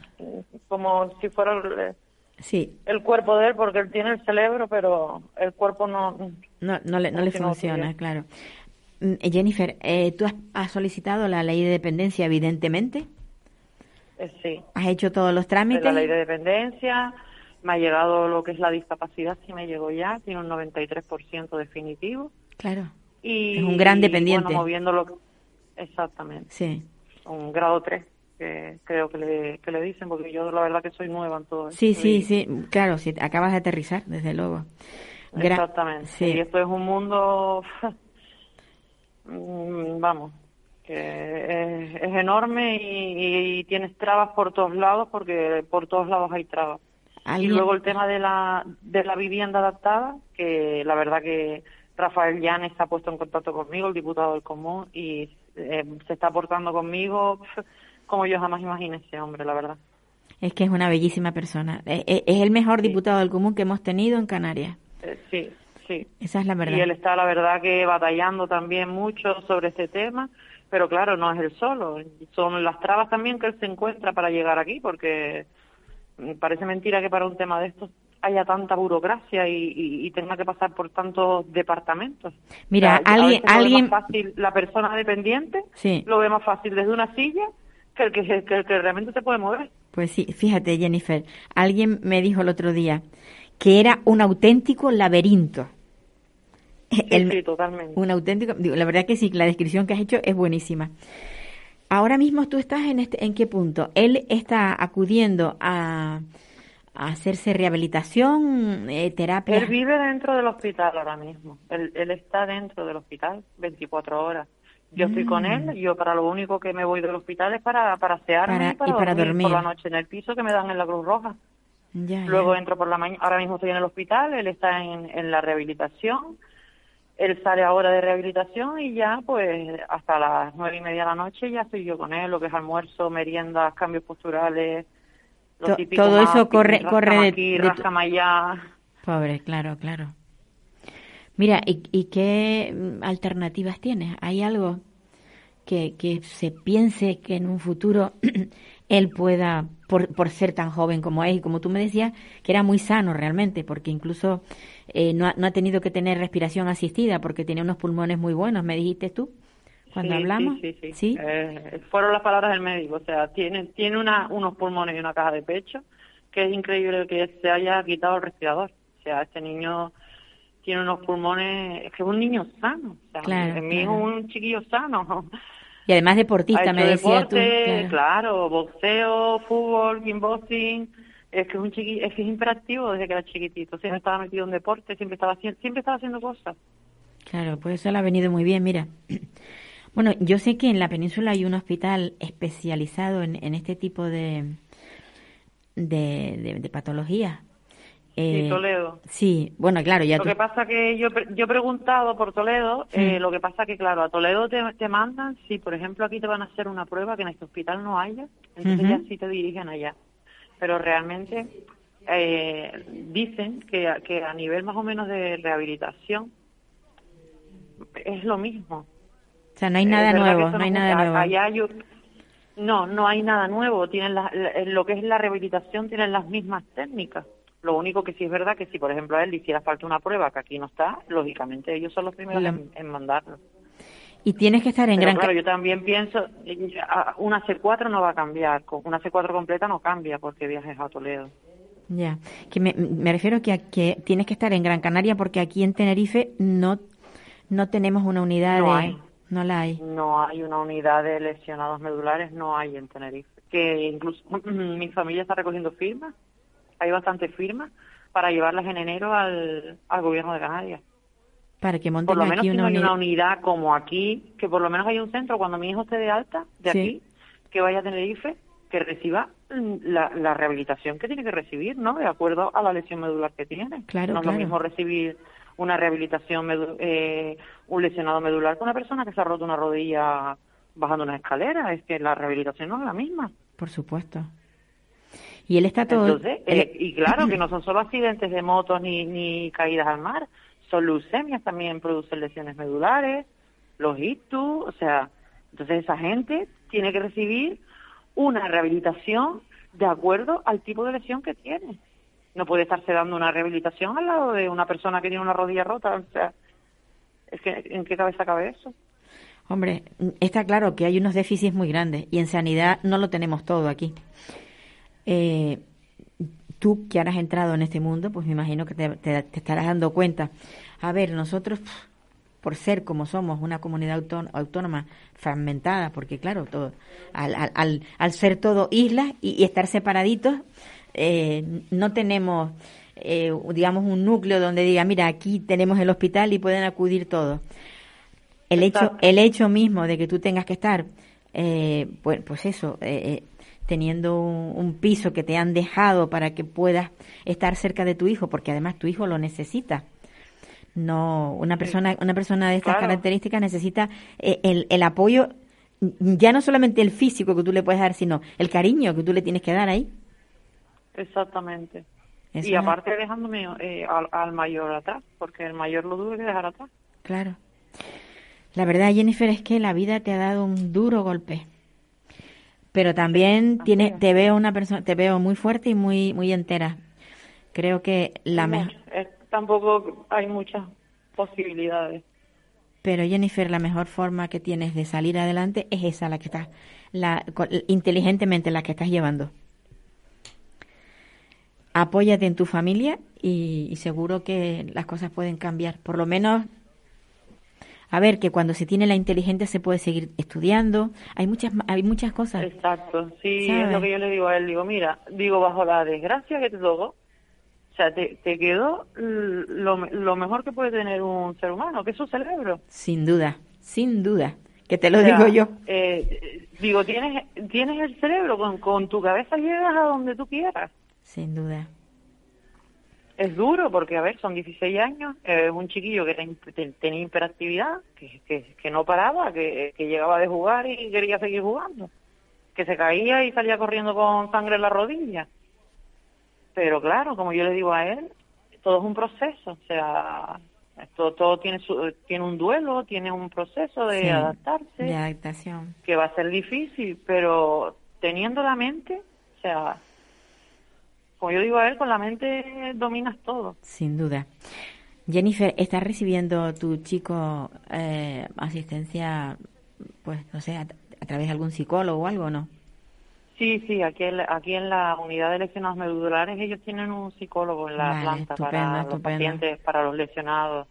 como si fuera el, Sí, el cuerpo de él porque él tiene el cerebro, pero el cuerpo no. no, no le, no le funciona, claro. Mm, Jennifer, eh, ¿tú has, has solicitado la ley de dependencia, evidentemente? Eh, sí. ¿Has hecho todos los de trámites? la ley de dependencia, me ha llegado lo que es la discapacidad, sí me llegó ya, tiene un 93% definitivo. Claro, Y, Es un gran dependiente. Bueno, moviéndolo, exactamente, sí. un grado 3, que creo que le, que le dicen, porque yo la verdad que soy nueva en todo esto. Sí, sí, sí, claro, si acabas de aterrizar, desde luego. Gra- Exactamente. Sí, Y esto es un mundo, <laughs> mm, vamos, que es, es enorme y, y tienes trabas por todos lados, porque por todos lados hay trabas. Y ¿Alguien- luego el tema de la, de la vivienda adaptada, que la verdad que Rafael Llanes ha puesto en contacto conmigo, el diputado del Común, y eh, se está aportando conmigo <laughs> como yo jamás imaginé ese hombre, la verdad. Es que es una bellísima persona. E- e- Es el mejor diputado del común que hemos tenido en Canarias. Eh, sí, sí. Esa es la verdad. Y él está, la verdad, que batallando también mucho sobre este tema, pero claro, no es él solo. Son las trabas también que él se encuentra para llegar aquí, porque parece mentira que para un tema de estos haya tanta burocracia y, y- y tenga que pasar por tantos departamentos. Mira, O sea, a alguien- alguien- más fácil, la persona dependiente Sí. lo ve más fácil desde una silla que el que, que el que realmente se puede mover. Pues sí, fíjate, Jennifer, alguien me dijo el otro día que era un auténtico laberinto. <laughs> El- sí, totalmente. Un auténtico, digo, la verdad que sí, la descripción que has hecho es buenísima. Ahora mismo tú estás en este, ¿en qué punto? Él está acudiendo a, a hacerse rehabilitación, eh, terapia. Él vive dentro del hospital ahora mismo. Él, él está dentro del hospital 24 horas. Yo estoy con él. Yo para lo único que me voy del hospital es para, para asearme Mm. Para- y para, y para dormir, dormir. por la noche en el piso que me dan en la Cruz Roja. Ya, ya. Luego entro por la mañana, ahora mismo estoy en el hospital, él está en, en la rehabilitación, él sale ahora de rehabilitación y ya pues hasta las nueve y media de la noche ya estoy yo con él, lo que es almuerzo, meriendas, cambios posturales, lo típico todo eso corre- ráscame corre de- aquí, de allá. Pobre, claro, claro. Mira, ¿y, y qué alternativas tienes? ¿Hay algo que, que se piense que en un futuro <clears throat> él pueda, por, por ser tan joven como es, y como tú me decías, que era muy sano realmente, porque incluso eh, no, ha, no ha tenido que tener respiración asistida porque tenía unos pulmones muy buenos, me dijiste tú, cuando Sí, hablamos. Sí, sí, sí. Eh, fueron las palabras del médico. O sea, tiene, tiene una, unos pulmones y una caja de pecho que es increíble que se haya quitado el respirador. O sea, este niño tiene unos pulmones, es que es un niño sano. O sea, Claro, mi hijo claro. es un chiquillo sano. Y además deportista, me decías tú. deporte, claro. claro, boxeo, fútbol, kickboxing. Es que es un chiqui, es que es imperactivo desde que era chiquitito. Siempre estaba metido en deporte, siempre estaba siempre estaba haciendo cosas. Claro, pues eso le ha venido muy bien, mira. <clears throat> Bueno, yo sé que en la península hay un hospital especializado en, en este tipo de, de, de, de patologías. Sí, Eh, Toledo. Sí, bueno, claro, ya Lo tú- que pasa que yo, yo he preguntado por Toledo, eh, Mm. lo que pasa que, claro, a Toledo te, te mandan, si por ejemplo aquí te van a hacer una prueba que en este hospital no haya, entonces Ujú. ya sí te dirigen allá. Pero realmente eh, dicen que, a- que a nivel más o menos de rehabilitación es lo mismo. o sea, no hay nada nuevo, no hay nada nuevo. Allá yo, no, no hay nada nuevo. Tienen la- en lo que es la rehabilitación tienen las mismas técnicas. Lo único que sí es verdad que si, por ejemplo, a él le hiciera falta una prueba que aquí no está, lógicamente ellos son los primeros La- en, en mandarlo. Y tienes que estar en Pero gran... claro, yo también pienso, una C4 no va a cambiar, una C4 completa no cambia porque viajes a Toledo. Ya, que me, me refiero que, a- que tienes que estar en Gran Canaria porque aquí en Tenerife no, no tenemos una unidad No de... hay. No la hay. No hay una unidad de lesionados medulares, no hay en Tenerife. Que incluso <clears throat> mi familia está recogiendo firmas, hay bastantes firmas para llevarlas en enero al, al gobierno de Canarias. Para que monten Por lo menos aquí si no hay una unidad como aquí, que por lo menos hay un centro cuando mi hijo esté de alta, de Sí. aquí, que vaya a Tenerife, que reciba mm, la, la rehabilitación que tiene que recibir, ¿no? De acuerdo a la lesión medular que tiene. Claro, no es lo mismo recibir una rehabilitación, eh, un lesionado medular que una persona que se ha roto una rodilla bajando una escalera. Es que la rehabilitación no es la misma. Por supuesto. Y él está todo... Entonces, él- eh, y claro que <clears throat> no son solo accidentes de motos ni, ni caídas al mar, son leucemias también producen lesiones medulares, los ictus, o sea, entonces esa gente tiene que recibir una rehabilitación de acuerdo al tipo de lesión que tiene. No puede estarse dando una rehabilitación al lado de una persona que tiene una rodilla rota, o sea, es que ¿en qué cabeza cabe eso? Hombre, está claro que hay unos déficits muy grandes y en sanidad no lo tenemos todo aquí. Eh, tú que ahora has entrado en este mundo, pues me imagino que te, te- te estarás dando cuenta. A ver, nosotros, por ser como somos una comunidad autón- autónoma fragmentada, porque claro, todo, al, al, al, ser todo islas y, y estar separaditos, eh, no tenemos, eh, digamos, un núcleo donde diga, mira, aquí tenemos el hospital y pueden acudir todos. El hecho, el hecho mismo de que tú tengas que estar, eh, pues, pues eso, eh, eh, teniendo un, un piso que te han dejado para que puedas estar cerca de tu hijo, porque además tu hijo lo necesita. No, una persona, una persona de estas Claro. características necesita eh, el, el apoyo, ya no solamente el físico que tú le puedes dar, sino el cariño que tú le tienes que dar ahí. Exactamente. Y aparte dejándome eh, al, al mayor atrás, porque el mayor lo tuve que dejar atrás. Claro. La verdad, Jennifer, es que la vida te ha dado un duro golpe. Pero también tiene, te veo una persona, te veo muy fuerte y muy, muy entera. Creo que la mejor, tampoco hay muchas posibilidades. pero Jennifer, la mejor forma que tienes de salir adelante es esa, la que estás, la, inteligentemente la que estás llevando. Apóyate en tu familia y, y seguro que las cosas pueden cambiar. Por lo menos a ver que cuando se tiene la inteligencia se puede seguir estudiando hay muchas hay muchas cosas Exacto, sí, ¿Sabes? es lo que yo le digo a él. Digo, mira, digo, bajo la desgracia que te tocó, o sea, te, te quedó lo, lo mejor que puede tener un ser humano, que es su cerebro. sin duda sin duda que te lo O sea, digo yo eh, digo, tienes, tienes el cerebro, con, con tu cabeza llegas a donde tú quieras. sin duda Es duro porque, a ver, son 16 años, es un chiquillo que ten- ten- tenía hiperactividad, que, que, que no paraba, que, que llegaba de jugar y quería seguir jugando, que se caía y salía corriendo con sangre en la rodilla. Pero claro, como yo le digo a él, todo es un proceso, o sea, esto todo tiene su, tiene un duelo, tiene un proceso de Sí, adaptarse De adaptación. que va a ser difícil, pero teniendo la mente, o sea, como yo digo a él, con la mente dominas todo. Sin duda. Jennifer, ¿estás recibiendo tu chico eh, asistencia, pues, no sé, a, a través de algún psicólogo o algo no? Sí, sí, aquí en, la- aquí en la unidad de lesionados medulares ellos tienen un psicólogo en la Vale, planta estupendo, para los pacientes, para los lesionados.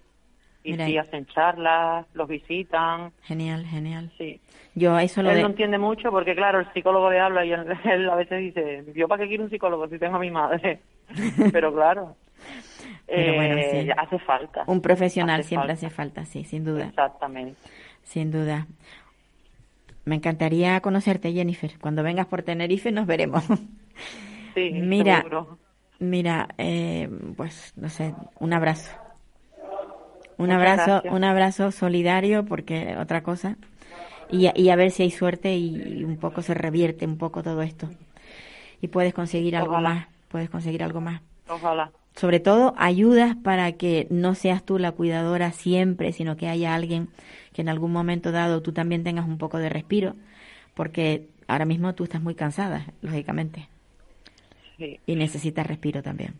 Y Mira, sí, hacen charlas, los visitan, Genial, genial. sí. Yo eso lo Él de... no entiende mucho porque, claro, el psicólogo le habla y él, <laughs> a veces dice, ¿yo para qué quiero un psicólogo si tengo a mi madre? <laughs> Pero claro, Pero bueno, eh, sí. hace falta. Un profesional Hace siempre falta. hace falta, sí, sin duda, Exactamente. sin duda. Me encantaría conocerte, Jennifer. Cuando vengas por Tenerife nos veremos. Sí, <laughs> Mira, seguro. Mira, eh, pues no sé, un abrazo. Un Muchas abrazo, gracias. un abrazo solidario porque otra cosa. Y, a- y a ver si hay suerte y, un poco se revierte un poco todo esto. Y puedes conseguir algo Ojalá. más, puedes conseguir algo más. Ojalá. Sobre todo ayudas para que no seas tú la cuidadora siempre, sino que haya alguien que en algún momento dado tú también tengas un poco de respiro, porque ahora mismo tú estás muy cansada, lógicamente Sí. y necesitas respiro también.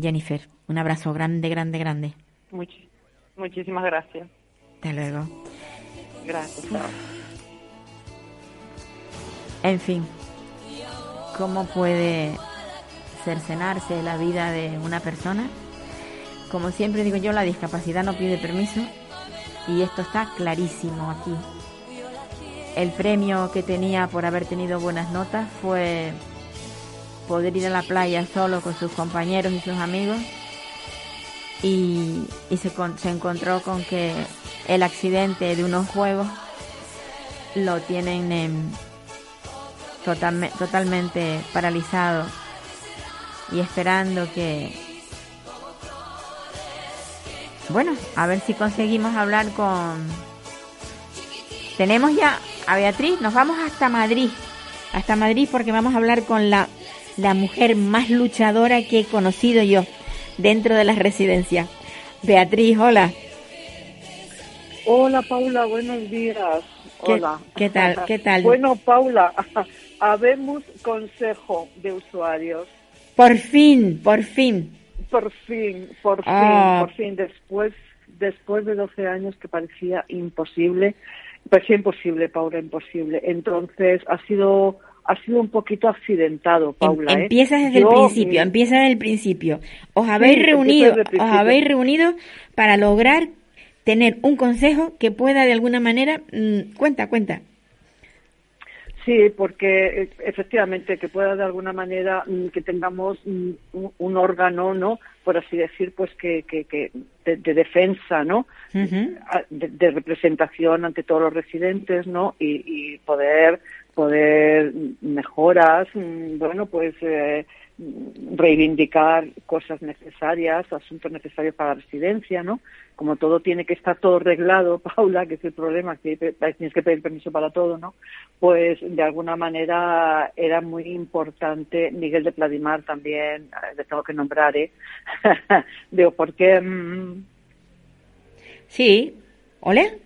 Jennifer, un abrazo grande, grande, grande. Muchísimas gracias. Hasta luego. Gracias. En fin, ¿cómo puede cercenarse la vida de una persona? Como siempre digo yo, la discapacidad no pide permiso y esto está clarísimo aquí. El premio que tenía por haber tenido buenas notas fue poder ir a la playa solo con sus compañeros y sus amigos y, y se, con- se encontró con que el accidente de unos juegos lo tienen en, totalme- totalmente paralizado y esperando que bueno a ver si conseguimos hablar con tenemos ya a Beatriz nos vamos hasta Madrid hasta Madrid porque vamos a hablar con la la mujer más luchadora que he conocido yo dentro de las residencias Beatriz hola Hola Paula, buenos días. ¿Qué- Hola. qué tal- qué tal? <laughs> Bueno Paula, <laughs> habemos consejo de usuarios. por fin por fin Por fin, por fin, Ah. por fin, después, después de 12 años que parecía imposible, parecía imposible, Paula, imposible. Entonces ha sido, ha sido un poquito accidentado, Em- Paula. ¿eh? Empieza desde Yo, el principio, mm, empieza desde el principio. Os habéis reunido, os habéis reunido para lograr tener un consejo que pueda de alguna manera, mm, cuenta, cuenta. Sí, porque eh, efectivamente que pueda de alguna manera mm, que tengamos mm, un, un órgano, ¿no? Por así decir, pues que, que, que de, de defensa, ¿no? De, de representación ante todos los residentes, ¿no? Y, y poder poder mejoras, mm, bueno, pues eh, reivindicar cosas necesarias, asuntos necesarios para la residencia, ¿no? Como todo tiene que estar todo arreglado, <laughs> Paula, que es el problema, que tienes que pedir permiso para todo, ¿no? Pues de alguna manera era muy importante, Miguel de Pladimar también, le tengo que nombrar, ¿eh? <laughs> Digo, porque mm, Sí, ¿ole?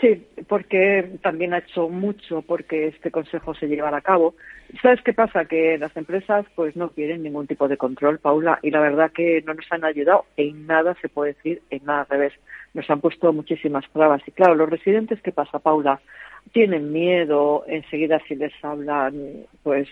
Sí, porque también ha hecho mucho porque este consejo se llevara a cabo. ¿Sabes qué pasa? Que las empresas pues no quieren ningún tipo de control, Paula, y la verdad que no nos han ayudado en nada, se puede decir, en nada al revés. Nos han puesto muchísimas trabas. Y claro, los residentes, ¿qué pasa, Paula? Tienen miedo, enseguida si les hablan, pues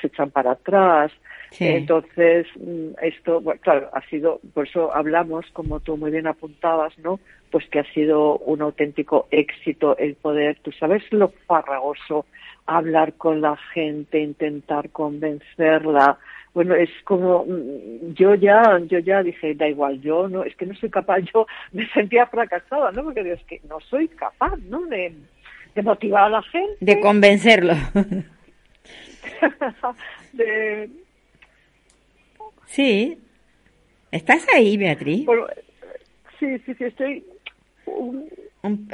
se echan para atrás. Sí. Entonces, mm, esto, bueno, claro, ha sido, por eso hablamos, como tú muy bien apuntabas, ¿no? Pues que ha sido un auténtico éxito el poder, tú sabes lo farragoso, hablar con la gente, intentar convencerla. Bueno, es como, mm, yo ya, yo ya dije, da igual, yo no, es que no soy capaz, <laughs> yo me sentía fracasada, ¿no? Porque digo, es que no soy capaz, ¿no? De, de motivar a la gente. De convencerlo. <laughs> de, Sí. ¿Estás ahí, Beatriz? Bueno, sí, sí, sí, estoy un,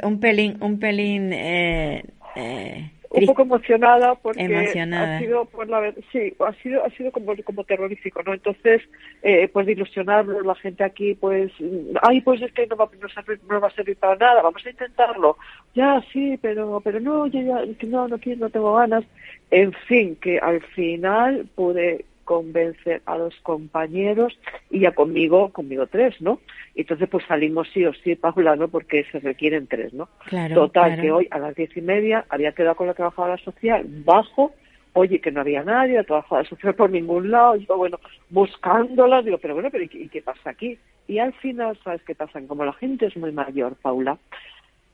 un pelín, un pelín eh, eh, un poco emocionada porque emocionada. ha sido por la sí ha sido ha sido como como terrorífico no entonces eh, pues de ilusionarnos la gente aquí pues ay pues es que no va, no, servir, no va a servir para nada vamos a intentarlo ya sí pero pero no ya ya no no quiero no tengo ganas. En fin que al final pude convencer a los compañeros y ya conmigo, conmigo tres, ¿no? Entonces pues salimos sí o sí, Paula, ¿no? Porque se requieren tres, ¿no? Claro, Total, que hoy a las diez y media había quedado con la trabajadora social bajo, oye, que no había nadie, la trabajadora social por ningún lado, yo, bueno, buscándola, digo, pero bueno, pero ¿y qué, pasa aquí? Y al final, ¿sabes qué pasa? Como la gente es muy mayor, Paula,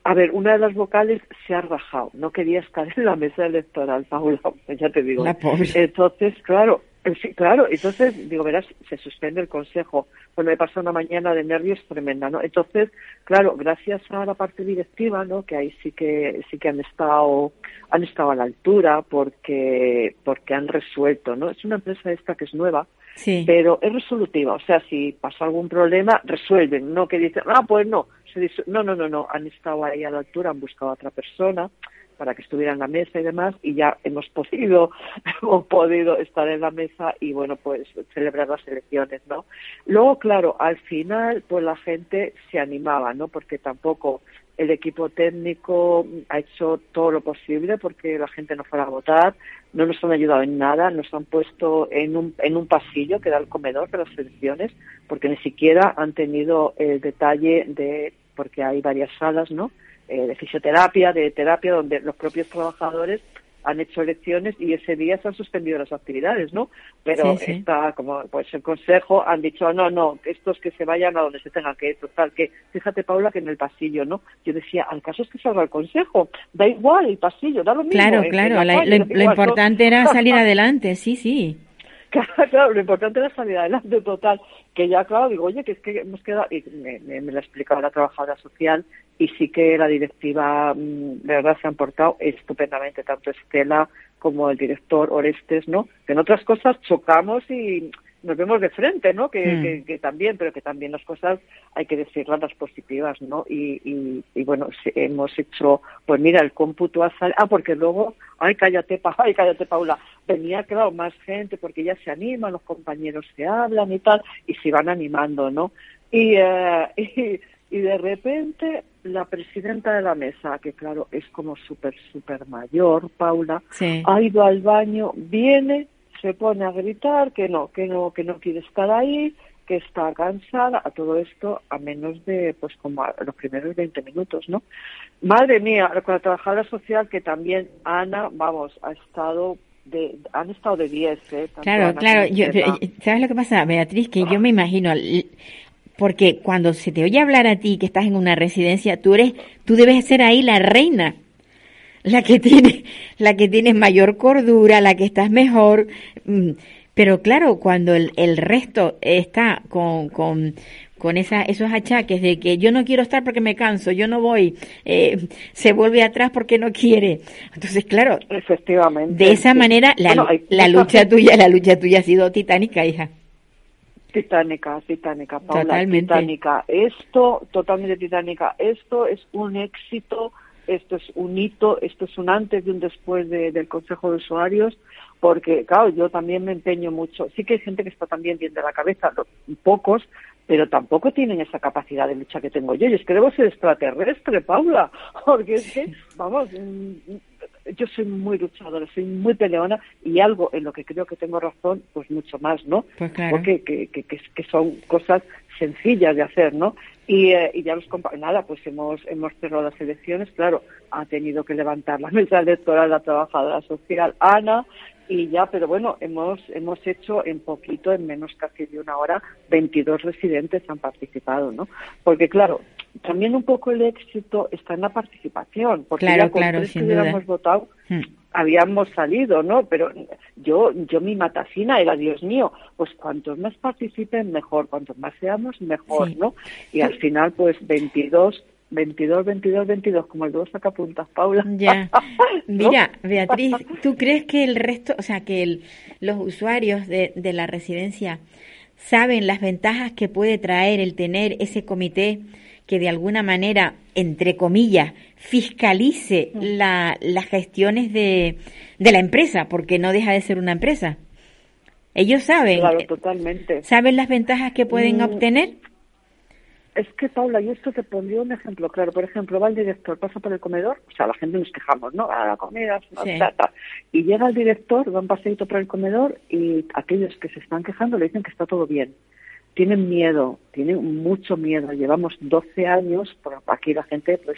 a ver, una de las vocales se ha rajado, no quería estar en la mesa electoral, Paula, <laughs> ya te digo. La pobre. Entonces, claro, sí, claro, entonces, digo, verás, se suspende el consejo. Bueno, me pasado una mañana de nervios tremenda, ¿no? Entonces, claro, gracias a la parte directiva, ¿no? Que ahí sí que, sí que han estado, han estado a la altura porque, porque han resuelto, ¿no? Es una empresa esta que es nueva, sí. pero es resolutiva. O sea, si pasa algún problema, resuelven, no que dicen, ah, pues no. no, no, no, no, han estado ahí a la altura, han buscado a otra persona para que estuviera en la mesa y demás y ya hemos podido <laughs> hemos podido estar en la mesa y bueno pues celebrar las elecciones no luego claro al final pues la gente se animaba no porque tampoco el equipo técnico ha hecho todo lo posible porque la gente no fuera a votar, no nos han ayudado en nada, nos han puesto en un, en un pasillo que era el comedor de las elecciones, porque ni siquiera han tenido el detalle de, porque hay varias salas, ¿no? Eh, de fisioterapia, de terapia, donde los propios trabajadores han hecho elecciones y ese día se han suspendido las actividades, ¿no? Pero está como pues el consejo han dicho no, no, estos que se vayan a donde se tengan que ir, total que fíjate Paula que en el pasillo, ¿no? Yo decía, al caso es que salga el consejo, da igual el pasillo, da lo mismo. Claro, claro, lo, importante era salir <laughs> adelante, sí, sí. <laughs> Claro, lo importante era salir adelante total. Que ya, claro, digo, oye, que es que hemos quedado, y me, me, me lo explicaba la trabajadora social, y sí que la directiva, mm, de verdad, se han portado estupendamente, tanto Estela como el director Orestes, ¿no? Que en otras cosas chocamos y nos vemos de frente, ¿no? Que, mm. también, pero que también las cosas hay que decirlas las positivas, ¿no? Y, y, bueno, hemos hecho, pues mira, el cómputo ha salido, ah, porque luego, ay, cállate, pa, ay, cállate, Paula, venía, claro, más gente porque ya se animan, los compañeros se hablan y tal, y se van animando, ¿no? Y, eh, <laughs> y, y de repente la presidenta de la mesa, que claro, es como súper, súper mayor, Paula, ha ido al baño, viene, se pone a gritar que no, que no, que no quiere estar ahí, que está cansada, a todo esto a menos de, pues como a los primeros 20 minutos, ¿no? Madre mía, con la trabajadora social que también Ana, vamos, ha estado de, han estado de 10, ¿eh? claro, claro, yo, ¿sabes lo que pasa, Beatriz? Que yo me imagino porque cuando se te oye hablar a ti que estás en una residencia, tú eres, tú debes ser ahí la reina, la que tiene, la que tienes mayor cordura, la que estás mejor. Mm, pero claro, cuando el, el resto está con, con, con esa, esos achaques de que yo no quiero estar porque me canso, yo no voy, eh, se vuelve atrás porque no quiere. Entonces, claro, efectivamente. De esa manera, la, la lucha tuya, la lucha tuya ha sido titánica, hija. Titánica, titánica, Paula, titánica. Esto, totalmente titánica. Esto es un éxito, esto es un hito, esto es un antes y un después del Consejo de Usuarios, porque, claro, yo también me empeño mucho. Sí que hay gente que está también bien de la cabeza, pocos, pero tampoco tienen esa capacidad de lucha que tengo yo. Y es que debo ser extraterrestre, Paula, <laughs> porque es que, vamos, yo soy muy luchadora, soy muy peleona y algo en lo que creo que tengo razón, pues mucho más, ¿no? Pues Porque que, que, que, son cosas sencillas de hacer, ¿no? Y, eh, y ya los nada, pues hemos hemos cerrado las elecciones, claro, ha tenido que levantar la <laughs> mesa electoral la trabajadora social Ana, y ya, pero bueno, hemos hemos hecho en poquito, en menos casi de una hora, 22 residentes han participado, ¿no? Porque claro, también un poco el éxito está en la participación, porque claro, ya con claro, tres que hubiéramos votado hmm. Habíamos salido, ¿no? Pero yo yo mi matacina era, Dios mío, pues cuantos más participen mejor, cuantos más seamos mejor, ¿no? Y al final pues 22 22, 22, 22, como el dos sacapuntas, Paula. Ya. <laughs> Mira, Beatriz, ¿tú crees que el resto, o sea, que el, los usuarios de, de la residencia saben las ventajas que puede traer el tener ese comité que de alguna manera, entre comillas, fiscalice la, las gestiones de, de la empresa, porque no deja de ser una empresa. Ellos saben, Claro, totalmente. saben las ventajas que pueden Mm, obtener. Es que, Paula, yo esto te pondría un ejemplo claro. Por ejemplo, va el director, pasa por el comedor, o sea, la gente nos quejamos, ¿no? A la comida, Sí. ta, ta. y llega el director, va un paseíto por el comedor y aquellos que se están quejando le dicen que está todo bien. Tienen miedo, tienen mucho miedo. Llevamos 12 años, por aquí la gente pues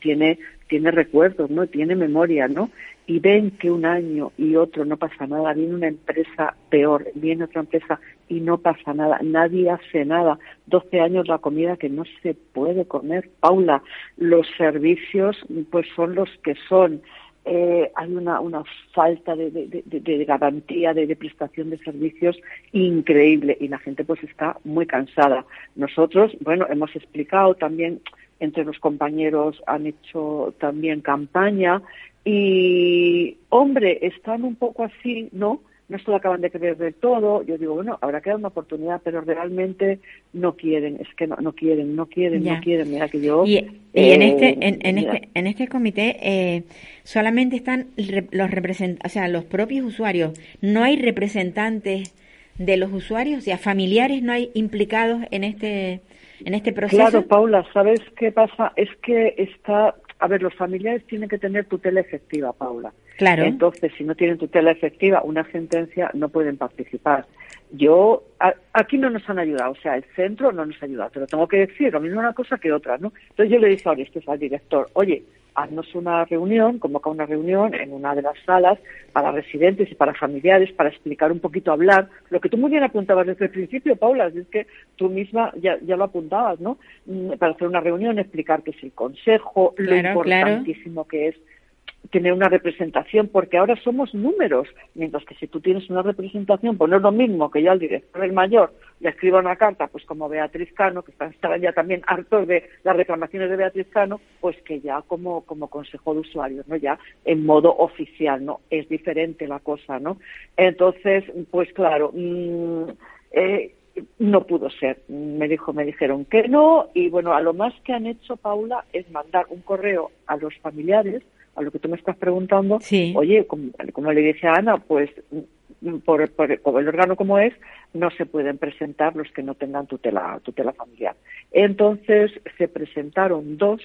tiene tiene recuerdos, ¿no? Tiene memoria, ¿no? Y ven que un año y otro no pasa nada, viene una empresa peor, viene otra empresa y no pasa nada, nadie hace nada. 12 años la comida que no se puede comer, Paula, los servicios pues son los que son. Eh, hay una, una falta de, de, de, de garantía de, prestación de servicios increíble y la gente pues está muy cansada. Nosotros, bueno, hemos explicado también entre los compañeros han hecho también campaña y, hombre, están un poco así, ¿no? No se lo acaban de creer del todo. Yo digo, bueno, habrá que dar una oportunidad, pero realmente no quieren, es que no, no quieren, no quieren, Ya. no quieren. Mira que yo. Y, y eh, en este en, en mira, este en este comité eh, solamente están los representantes, o sea, los propios usuarios. No hay representantes de los usuarios, o sea, familiares no hay implicados en este en este proceso. Claro, Paula, ¿sabes qué pasa? Es que está. A ver, los familiares tienen que tener tutela efectiva, Paula. Claro. Entonces, si no tienen tutela efectiva, una sentencia, no pueden participar. Yo, a- aquí no nos han ayudado, o sea, el centro no nos ha ayudado, te lo tengo que decir, lo mismo una cosa que otra, ¿no? Entonces yo le dije a Orestes, al director, oye, haznos una reunión, convoca una reunión en una de las salas para residentes y para familiares, para explicar un poquito, hablar, lo que tú muy bien apuntabas desde el principio, Paula, es que tú misma ya, ya lo apuntabas, ¿no? Mm, Para hacer una reunión, explicar qué es el consejo, lo claro. importantísimo que es tener una representación, porque ahora somos números, mientras que si tú tienes una representación, pues no es lo mismo que yo al director del mayor le escriba una carta, pues como Beatriz Cano, que estarán ya también hartos de las reclamaciones de Beatriz Cano, pues que ya como, como consejo de usuarios, ¿no? Ya en modo oficial, ¿no? Es diferente la cosa, ¿no? Entonces, pues claro, mm, eh, no pudo ser. Me dijo, me dijeron que no, y bueno, a lo más que han hecho, Paula, es mandar un correo a los familiares, a lo que tú me estás preguntando, Sí. oye, como, como le dije a Ana, pues por, por- como el órgano como es, no se pueden presentar los que no tengan tutela, tutela familiar. Entonces se presentaron dos,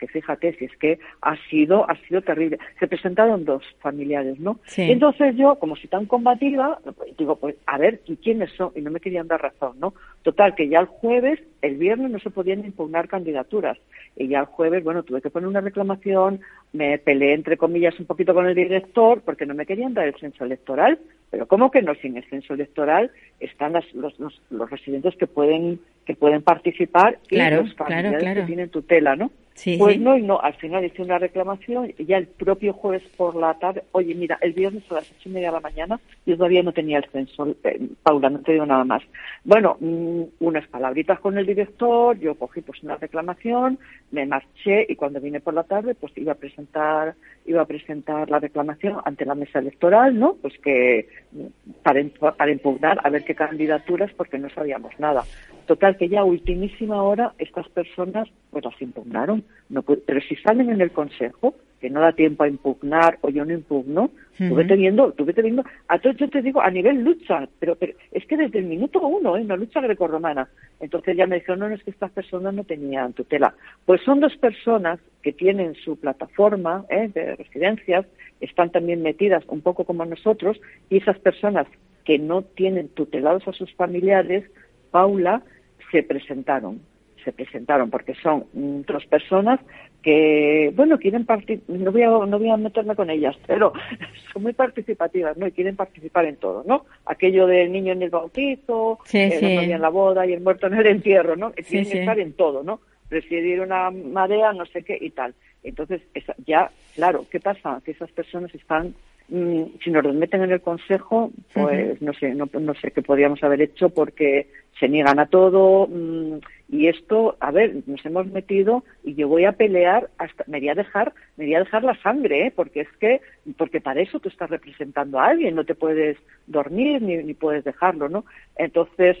que fíjate si es que ha sido, ha sido terrible. Se presentaron dos familiares, ¿no? Sí. Entonces yo, como si tan combativa, digo, pues a ver, ¿y quiénes son? Y no me querían dar razón, ¿no? Total, que ya el jueves, el viernes no se podían impugnar candidaturas. Y ya el jueves, bueno, tuve que poner una reclamación, me peleé entre comillas un poquito con el director porque no me querían dar el censo electoral. Pero ¿cómo que no? Sin el censo electoral están las- los, los, los residentes que pueden que pueden participar y los familiares claro. que tienen tutela, ¿no? Sí, pues sí. no, y no, al final hice una reclamación y ya el propio jueves por la tarde, oye, mira, el viernes a las ocho y media de la mañana yo todavía no tenía el censo, eh, Paula, no te digo nada más. Bueno, mm, unas palabritas con el director, yo cogí pues una reclamación, me marché y cuando vine por la tarde pues iba a presentar iba a presentar la reclamación ante la mesa electoral, ¿no? Pues que mm, para, para impugnar a ver qué candidaturas porque no sabíamos nada. Total que ya a ultimísima hora estas personas pues las impugnaron, no pero si salen en el consejo que no da tiempo a impugnar o yo no impugno, tuve Ujú. teniendo, tuve teniendo, a todo yo te digo a nivel lucha, pero, pero es que desde el minuto uno, ¿eh? una lucha grecorromana. Entonces ya me dijeron, no, no, es que estas personas no tenían tutela. Pues son dos personas que tienen su plataforma ¿eh? de residencias, están también metidas un poco como nosotros, y esas personas que no tienen tutelados a sus familiares, Paula, se presentaron, se presentaron porque son mm, dos personas que, bueno, quieren participar, no voy, a, no voy a meterme con ellas, pero <laughs> son muy participativas, ¿no? Y quieren participar en todo, ¿no? Aquello del niño en el bautizo, Sí, eh, sí. en la boda y el muerto en el entierro, ¿no? Quieren estar en todo, ¿no? Presidir una marea, no sé qué y tal. Entonces, esa- ya, claro, ¿qué pasa? Que esas personas están si nos meten en el consejo, pues no sé, no, no sé qué podríamos haber hecho porque se niegan a todo mm, y esto, a ver, nos hemos metido y yo voy a pelear hasta, me voy a dejar, me voy a dejar la sangre, ¿eh? porque es que, porque para eso tú estás representando a alguien, no te puedes dormir ni, ni puedes dejarlo, ¿no? Entonces,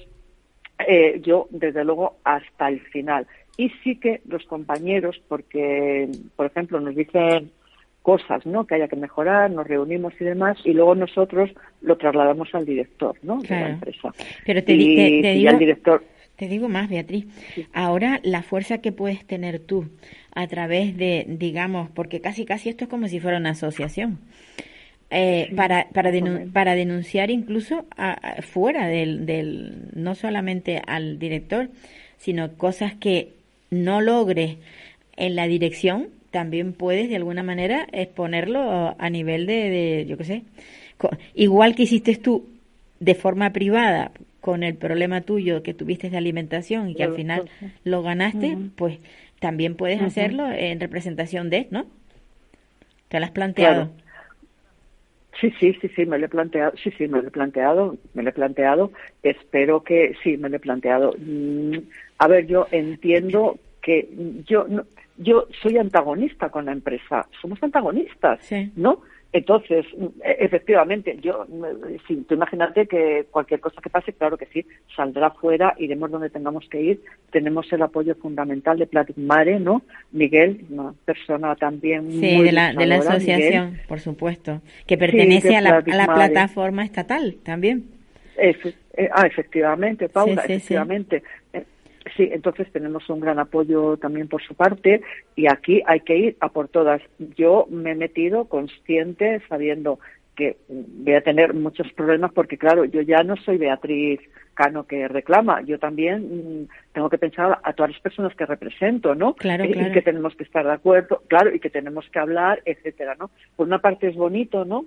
eh, yo, desde luego, hasta el final. Y sí que los compañeros, porque, por ejemplo, nos dicen cosas ¿no? que haya que mejorar, nos reunimos y demás, y luego nosotros lo trasladamos al director ¿no? de la empresa. Pero te, y, te, y al director. Te digo más, Beatriz. Ahora la fuerza que puedes tener tú a través de, digamos, porque casi casi esto es como si fuera una asociación. Eh, para, para, para denunciar incluso a, fuera del, del, no solamente al director, sino cosas que no logres en la dirección, también puedes de alguna manera exponerlo a nivel de, de yo qué sé, igual que hiciste tú de forma privada con el problema tuyo que tuviste de alimentación y que al final lo ganaste, pues también puedes hacerlo en representación de, ¿no? ¿Te lo has planteado? Sí, sí, sí, sí, me lo he planteado, sí, sí, me lo he planteado, me lo he planteado, espero que, sí, me lo he planteado. Mm, a ver, yo entiendo que yo, yo soy antagonista con la empresa, somos antagonistas, ¿no? Entonces, e, efectivamente, yo, sí, tú imagínate que cualquier cosa que pase, claro que sí, saldrá fuera, iremos donde tengamos que ir. Tenemos el apoyo fundamental de Platic Mare, ¿no? Miguel, una persona también sí, de la, de la asociación, por supuesto, que pertenece a, la, a, la, plataforma estatal también. Eh, ah, efectivamente, Paula, efectivamente. Sí, entonces tenemos un gran apoyo también por su parte y aquí hay que ir a por todas. Yo me he metido consciente, sabiendo que voy a tener muchos problemas porque, claro, yo ya no soy Beatriz Cano que reclama, yo también mm, tengo que pensar a todas las personas que represento, ¿no? Claro, y, claro. y que tenemos que estar de acuerdo, claro, y que tenemos que hablar, etcétera, ¿no? Por una parte es bonito, ¿no?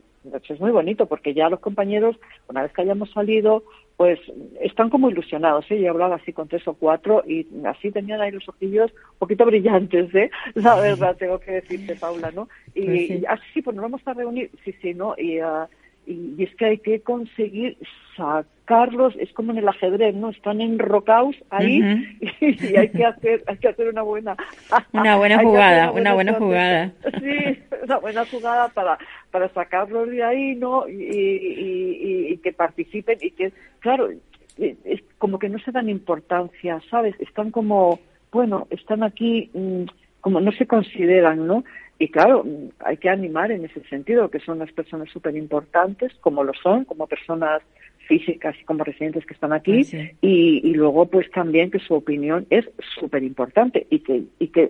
Es muy bonito porque ya los compañeros, una vez que hayamos salido, pues están como ilusionados, ¿eh? Yo he hablado así con tres o cuatro y así tenían ahí los ojillos un poquito brillantes, ¿eh? <laughs> La verdad, tengo que decirte, Paula, ¿no? Y, Pues sí. y así, sí, pues nos vamos a reunir, sí, sí, ¿no? Y, ah, y, y es que hay que conseguir sacarlos, es como en el ajedrez, ¿no? Están enrocados ahí <laughs> y, hay que hacer, hay que hacer una buena, Una buena <laughs> jugada, una buena estrategia. jugada. Sí, una buena jugada para, para sacarlos de ahí, ¿no? Y, y- y- y que participen y que, claro, es es como que no se dan importancia, ¿sabes? Están como, bueno, están aquí, mm, como no se consideran, ¿no? Y claro, mm, hay que animar en ese sentido, que son unas personas súper importantes, como lo son, como personas físicas y como residentes que están aquí, sí. y, y luego pues también que su opinión es súper importante y que, y que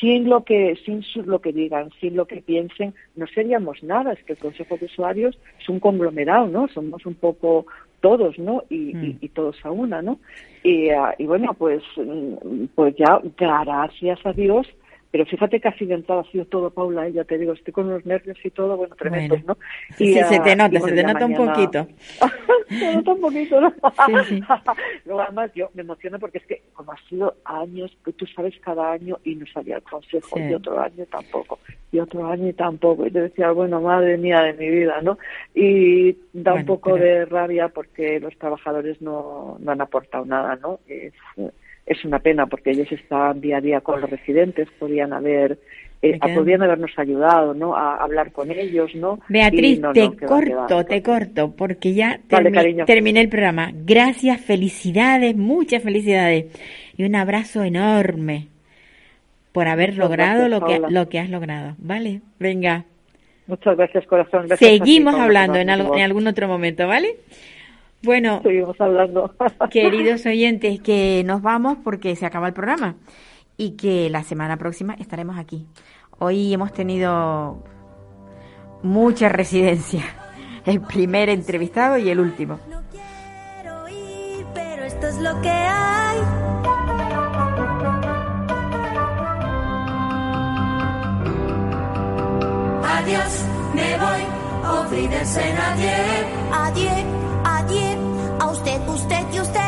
sin lo que, sin su- lo que digan, sin lo que piensen, no seríamos nada, es que el Consejo de Usuarios es un conglomerado, ¿no? Somos un poco todos, ¿no? Y, Mm. y, y todos a una, ¿no? Y, ah, y bueno, pues, mm, pues ya, gracias a Dios, pero fíjate que accidentado ha sido todo, Paula, ¿eh? ya te digo, estoy con los nervios y todo, bueno, tremendos, Bueno. ¿no? Sí, se te nota, y se te nota un poquito. <laughs> se nota un poquito, ¿no? Sí, sí. <laughs> Luego, además, yo me emociono porque es que, como ha sido años, que tú sabes cada año y no salía el consejo, Sí. y otro año tampoco, y otro año y tampoco. Y te decía, bueno, madre mía de mi vida, ¿no? Y da un poco pero- de rabia porque los trabajadores no, no han aportado nada, ¿no? Es, es una pena porque ellos están día a día con los residentes, podían haber. Eh, podrían habernos ayudado, ¿no? A hablar con ellos, ¿no? Beatriz, no, te no, va, corto, te corto, porque ya Vale, termi- terminé el programa. Gracias, felicidades, muchas felicidades. Y un abrazo enorme por haber Muchas logrado gracias, lo que, Paula. lo que has logrado. ¿Vale? Venga. Muchas gracias, corazón. Gracias a ti, Seguimos Paula, hablando en, algo- en algún otro momento, ¿vale? Bueno, Seguimos hablando. <laughs> queridos oyentes, que nos vamos porque se acaba el programa y que la semana próxima estaremos aquí. Hoy hemos tenido mucha residencia. <laughs> El primer entrevistado y el último. No quiero ir, pero esto es lo que hay. Adiós, me voy, olvídense nadie. Adiós, usted y usted.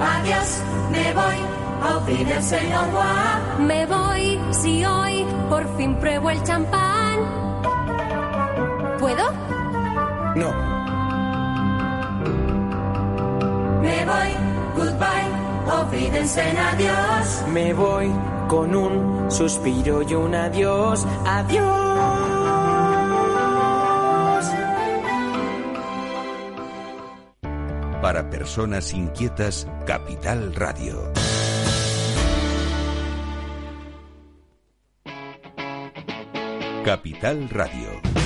Adiós, me voy, auf Wiedersehen, au revoir. Me voy si hoy por fin pruebo el champán. ¿Puedo? No. Me voy, goodbye, auf Wiedersehen, adiós. Me voy con un suspiro y un adiós. Adiós. Para personas inquietas, Capital Radio. Capital Radio.